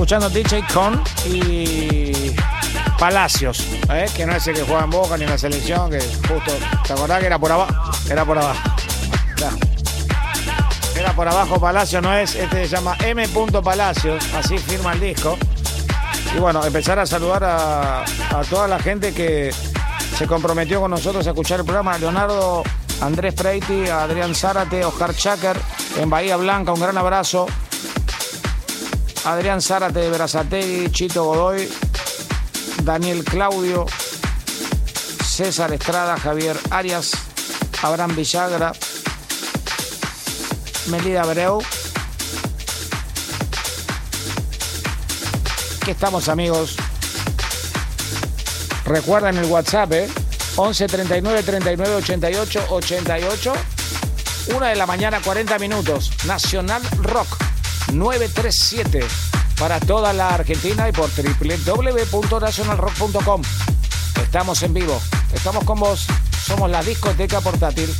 Escuchando DJ Con y Palacios, ¿eh? que no es el que juega en Boca ni en la selección, que justo, ¿te acordás que era por abajo? Era por abajo. Era por abajo Palacios, no es, este se llama M. Palacios, así firma el disco. Y bueno, empezar a saludar a, a toda la gente que se comprometió con nosotros a escuchar el programa. Leonardo Andrés Preiti, Adrián Zárate, Oscar Chaker en Bahía Blanca, un gran abrazo. Adrián Zárate de Berazategui, Chito Godoy, Daniel Claudio, César Estrada, Javier Arias, Abraham Villagra, Melida Abreu. Aquí estamos amigos. Recuerden el WhatsApp, ¿eh? 11 39 39 88 88. Una de la mañana, 40 minutos. Nacional Rock 937 para toda la Argentina y por www.nacionalrock.com. Estamos en vivo, estamos con vos. Somos la discoteca portátil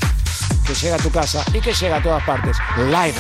que llega a tu casa y que llega a todas partes. Live.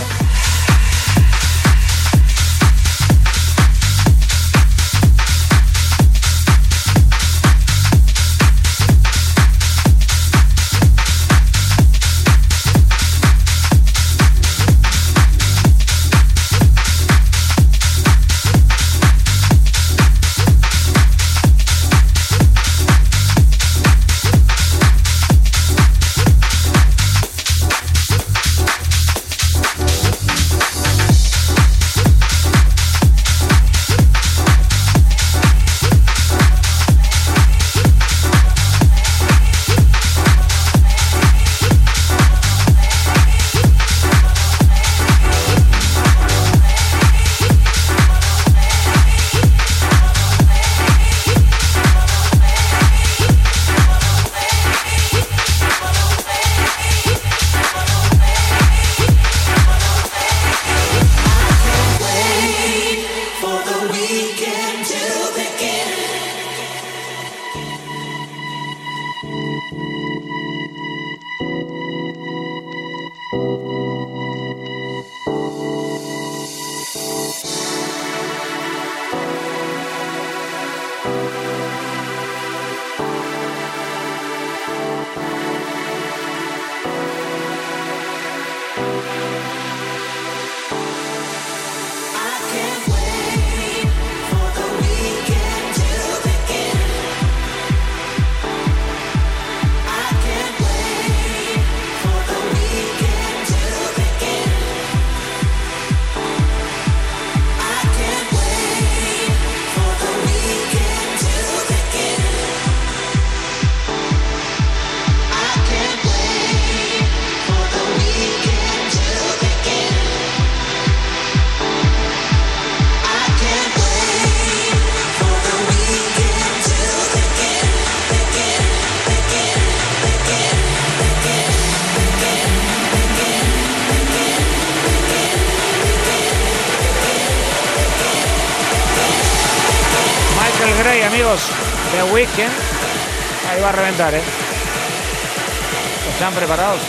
Va a reventar, ¿eh? ¿Están preparados?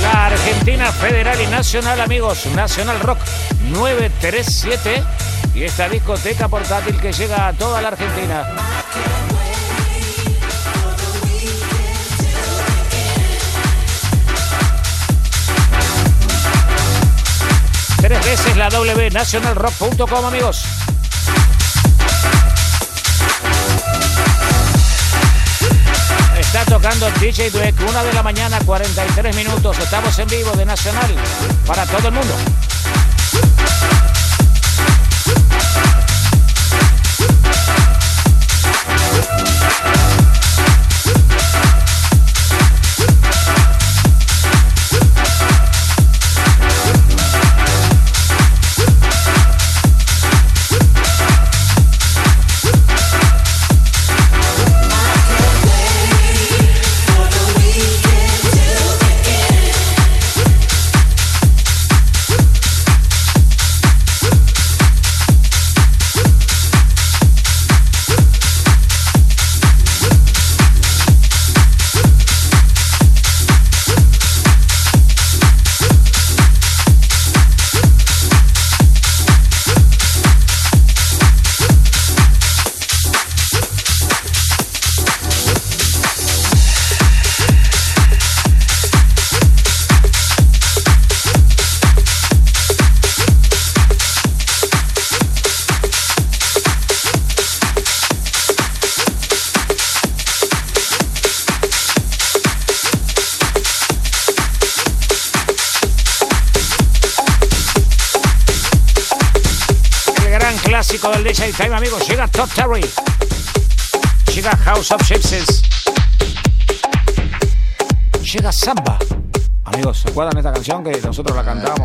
La Argentina Federal y Nacional, amigos, Nacional Rock 937 y esta discoteca portátil que llega a toda la Argentina. Tres veces la W nationalrock.com, amigos. Está tocando DJ Dweck, una de la mañana, 43 minutos. Estamos en vivo de Nacional para todo el mundo. Time, amigos. Llega Top Terry. Llega House of Gypsies. Llega Samba. Amigos, ¿se acuerdan esta canción que nosotros la cantamos?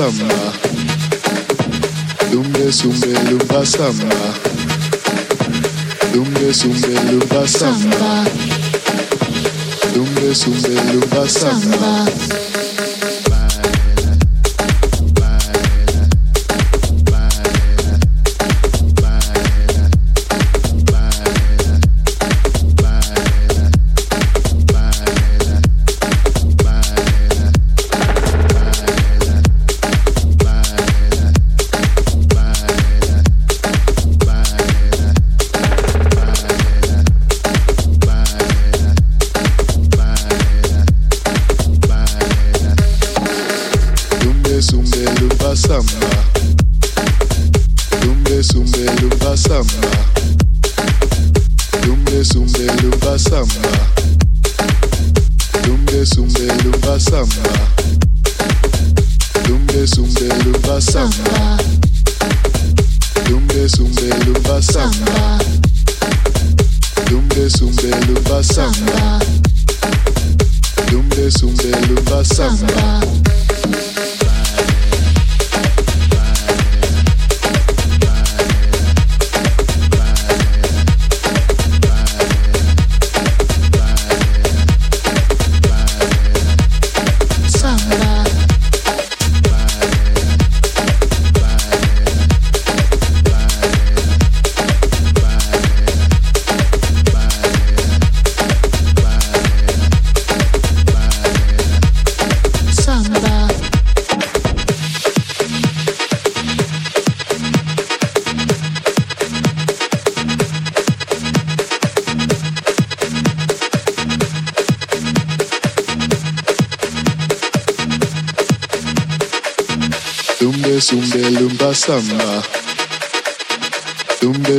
samba. Lumbe sumbe lumba samba. Lumbe sumbe lumba samba. Lumbe sumbe lumba samba. Samba. Samba.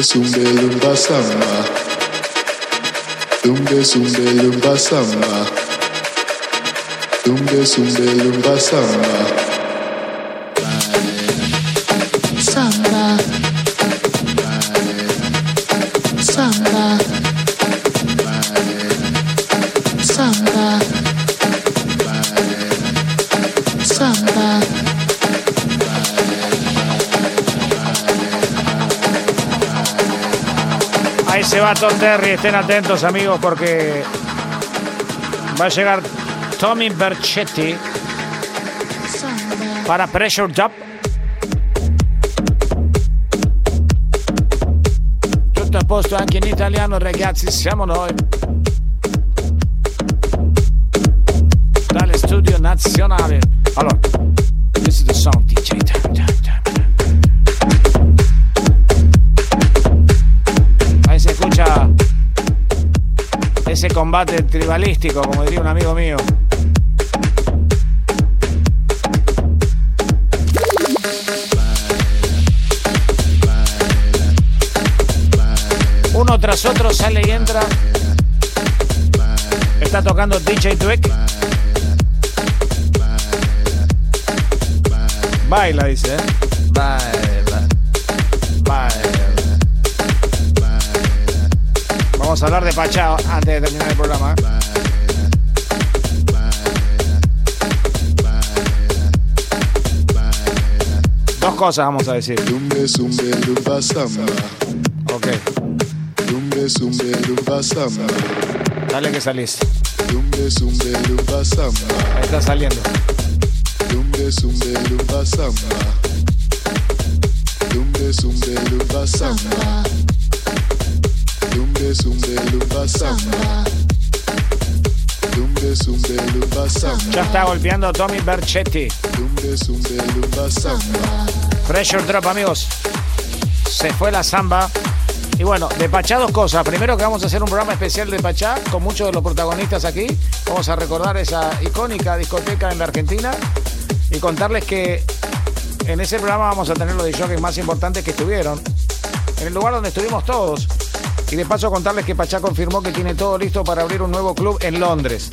sumbe lumba samba Lumbe sumbe lumba samba Lumbe sumbe lumba samba Tom Terry, estén atentos amigos porque va a llegar Tommy Berchetti para Pressure Up. Tutto a posto anche in italiano ragazzi, siamo noi. Dalle studio nazionale. Allora, combate tribalístico, como diría un amigo mío. Uno tras otro sale y entra. Está tocando DJ Dweck. Baila, dice, ¿eh? Vamos a hablar de Pachá antes de terminar el programa. Dos cosas vamos a decir. Zumbe, lumba, samba. Ok. Zumbe, lumba, samba. Dale que salís. Zumbe, lumba, samba. Ahí está saliendo. Zumbe, Zumbe, lumba, samba. Zumbe, lumba, samba. Ya está golpeando Tommy Berchetti. Zumbe, zumbe, lumba, samba. Pressure drop, amigos. Se fue la samba. Y bueno, de Pachá dos cosas. Primero que vamos a hacer un programa especial de Pachá con muchos de los protagonistas aquí. Vamos a recordar esa icónica discoteca en la Argentina y contarles que en ese programa vamos a tener los de más importantes que estuvieron. En el lugar donde estuvimos todos. Y de paso contarles que Pachá confirmó que tiene todo listo para abrir un nuevo club en Londres.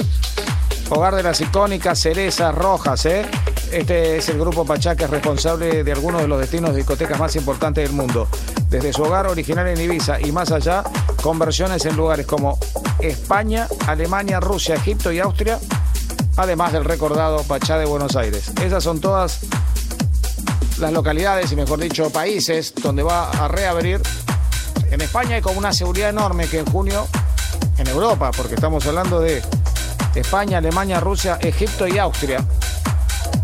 Hogar de las icónicas cerezas rojas, ¿eh? Este es el grupo Pachá que es responsable de algunos de los destinos de discotecas más importantes del mundo. Desde su hogar original en Ibiza y más allá, conversiones en lugares como España, Alemania, Rusia, Egipto y Austria, además del recordado Pachá de Buenos Aires. Esas son todas las localidades y mejor dicho países donde va a reabrir. En España hay como una seguridad enorme que en junio, en Europa, porque estamos hablando de España, Alemania, Rusia, Egipto y Austria,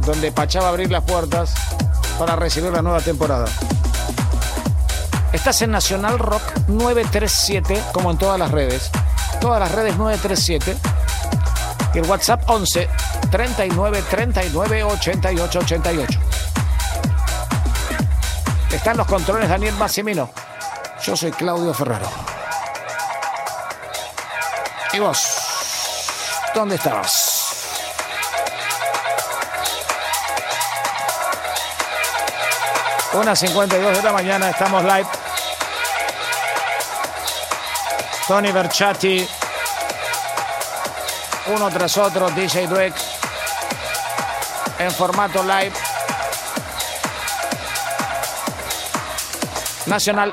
donde Pachá va a abrir las puertas para recibir la nueva temporada. Estás en Nacional Rock 937, como en todas las redes. Todas las redes 937. Y el WhatsApp 11 39 39 88 88. Están los controles Daniel Massimino. Yo soy Claudio Ferraro. ¿Y vos? ¿Dónde estabas? Una 52 de la mañana, estamos live. Tony Berchatti, uno tras otro, DJ Dweck, en formato live. Nacional.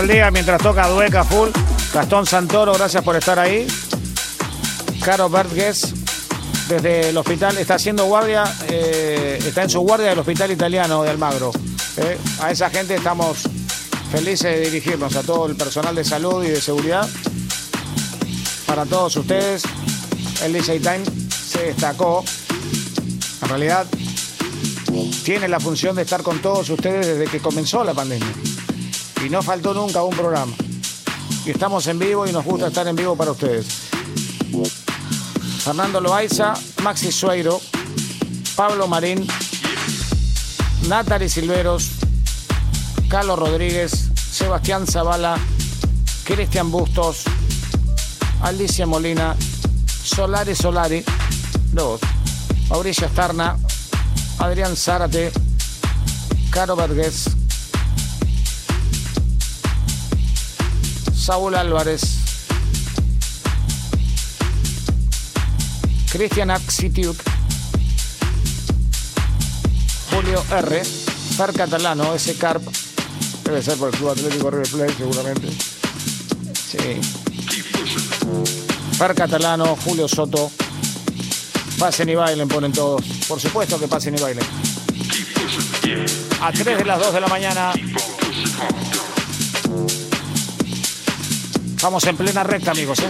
Al día mientras toca Dueca Full. Gastón Santoro, gracias por estar ahí. Caro Bertges, desde el hospital, está haciendo guardia, eh, está en su guardia del hospital italiano de Almagro. Eh, a esa gente estamos felices de dirigirnos, a todo el personal de salud y de seguridad. Para todos ustedes, el DJ Time se destacó. En realidad, tiene la función de estar con todos ustedes desde que comenzó la pandemia. Y no faltó nunca un programa. Y estamos en vivo y nos gusta estar en vivo para ustedes. Fernando Loaiza, Maxi Sueiro, Pablo Marín, Natalie Silveros, Carlos Rodríguez, Sebastián Zavala, Cristian Bustos, Alicia Molina, Solari Solari, dos, Mauricio Astarna, Adrián Zárate, Caro Vergés, Saúl Álvarez, Cristian Axitiuk, Julio R, Fer Catalano, ese Carp, debe ser por el Club Atlético River Plate seguramente. Sí. Fer Catalano, Julio Soto, pasen y bailen, ponen todos. Por supuesto que pasen y bailen. A 3 de las 2 de la mañana. Vamos en plena recta, amigos. ¿eh?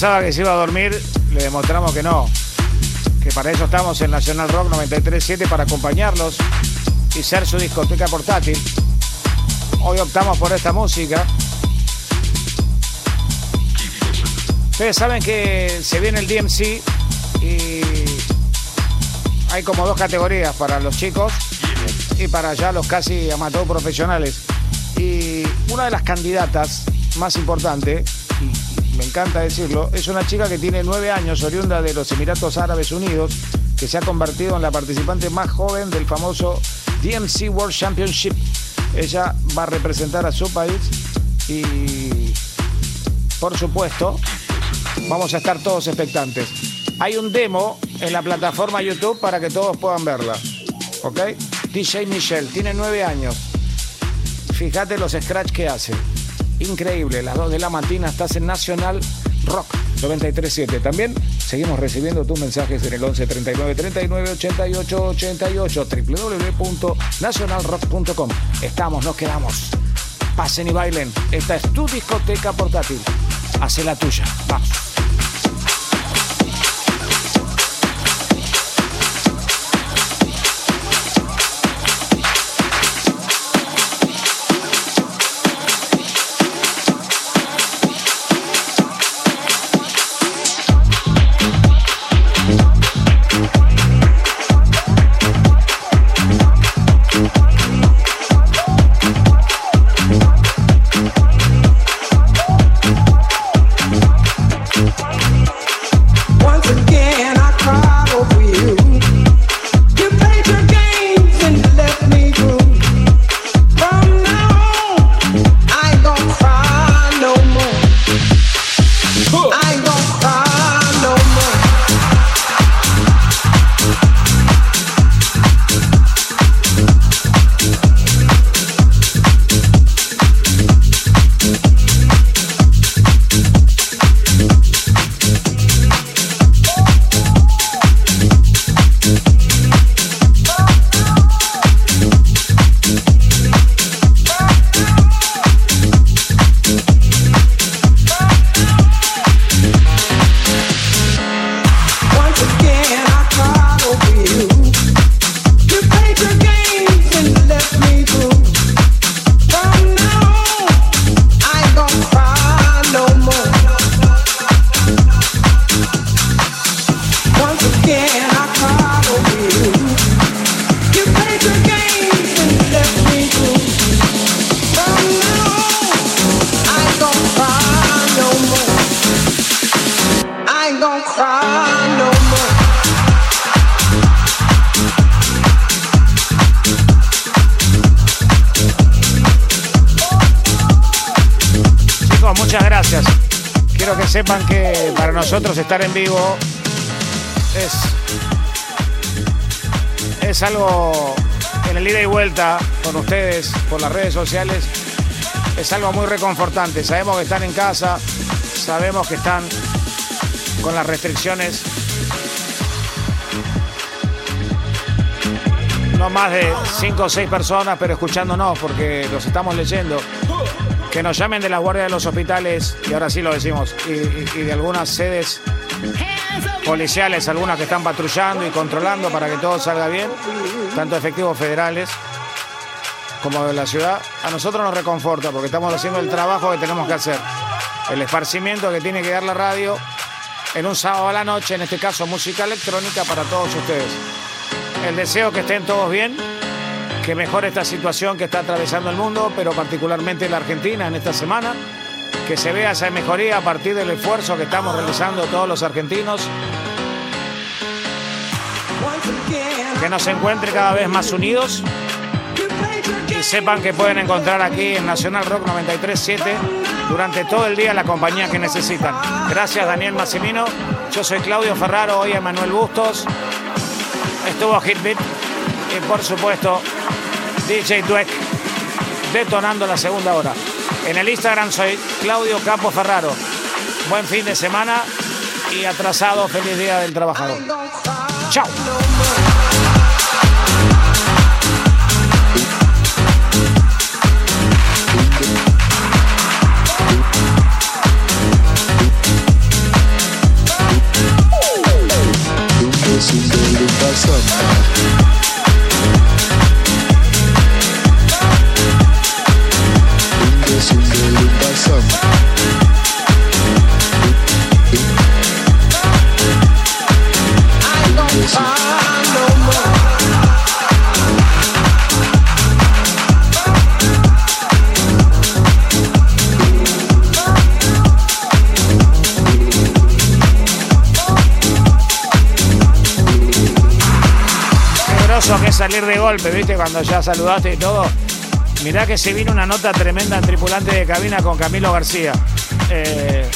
Pensaba que se iba a dormir, le demostramos que no. Que para eso estamos en Nacional Rock 93.7 para acompañarlos y ser su discoteca portátil. Hoy optamos por esta música. Ustedes saben que se viene el DMC y hay como dos categorías para los chicos y para ya los casi amateur profesionales. Y una de las candidatas más importantes, me encanta decirlo, es una chica que tiene nueve años, oriunda de los Emiratos Árabes Unidos, que se ha convertido en la participante más joven del famoso DMC World Championship. Ella va a representar a su país y, por supuesto, vamos a estar todos expectantes. Hay un demo en la plataforma YouTube para que todos puedan verla. ¿Ok? DJ Michelle, tiene nueve años. Fíjate los scratch que hace. Increíble, las 2 de la mañana estás en Nacional Rock 937. También seguimos recibiendo tus mensajes en el 11 39 39 88 88 www.nacionalrock.com. Estamos, nos quedamos. Pasen y bailen. Esta es tu discoteca portátil. Hace la tuya. Vamos. Sepan que para nosotros estar en vivo es, es algo en el ida y vuelta con ustedes por las redes sociales. Es algo muy reconfortante. Sabemos que están en casa, sabemos que están con las restricciones. No más de 5 o 6 personas, pero escuchándonos porque los estamos leyendo. Que nos llamen de la guardia de los hospitales, y ahora sí lo decimos, y de algunas sedes policiales, algunas que están patrullando y controlando para que todo salga bien, tanto efectivos federales como de la ciudad, a nosotros nos reconforta porque estamos haciendo el trabajo que tenemos que hacer, el esparcimiento que tiene que dar la radio en un sábado a la noche, en este caso música electrónica para todos ustedes. El deseo que estén todos bien, que mejore esta situación que está atravesando el mundo, pero particularmente la Argentina en esta semana, que se vea esa mejoría a partir del esfuerzo que estamos realizando todos los argentinos, que nos encuentre cada vez más unidos. Y sepan que pueden encontrar aquí en Nacional Rock 937 durante todo el día la compañía que necesitan. Gracias Daniel Massimino, yo soy Claudio Ferraro, hoy Emanuel Bustos, estuvo Hitbit y por supuesto DJ Dweck detonando la segunda hora. En el Instagram soy Claudio Capo Ferraro. Buen fin de semana y atrasado feliz día del trabajador. Chao. De golpe, ¿viste? Cuando ya saludaste y todo. Mirá que se vino una nota tremenda en tripulante de cabina con Camilo García. Eh,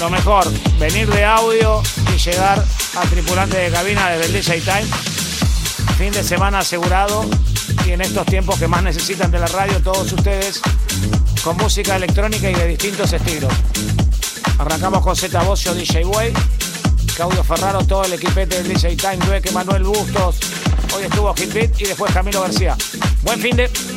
lo mejor, venir de audio y llegar a tripulante de cabina desde el DJ Time. Fin de semana asegurado y en estos tiempos que más necesitan de la radio, todos ustedes con música electrónica y de distintos estilos. Arrancamos con Z Bocio, DJ Way, Claudio Ferraro, todo el equipete del DJ Time, Dueque, Manuel Bustos. Hoy estuvo Hitbit y después Camilo García. Buen fin de.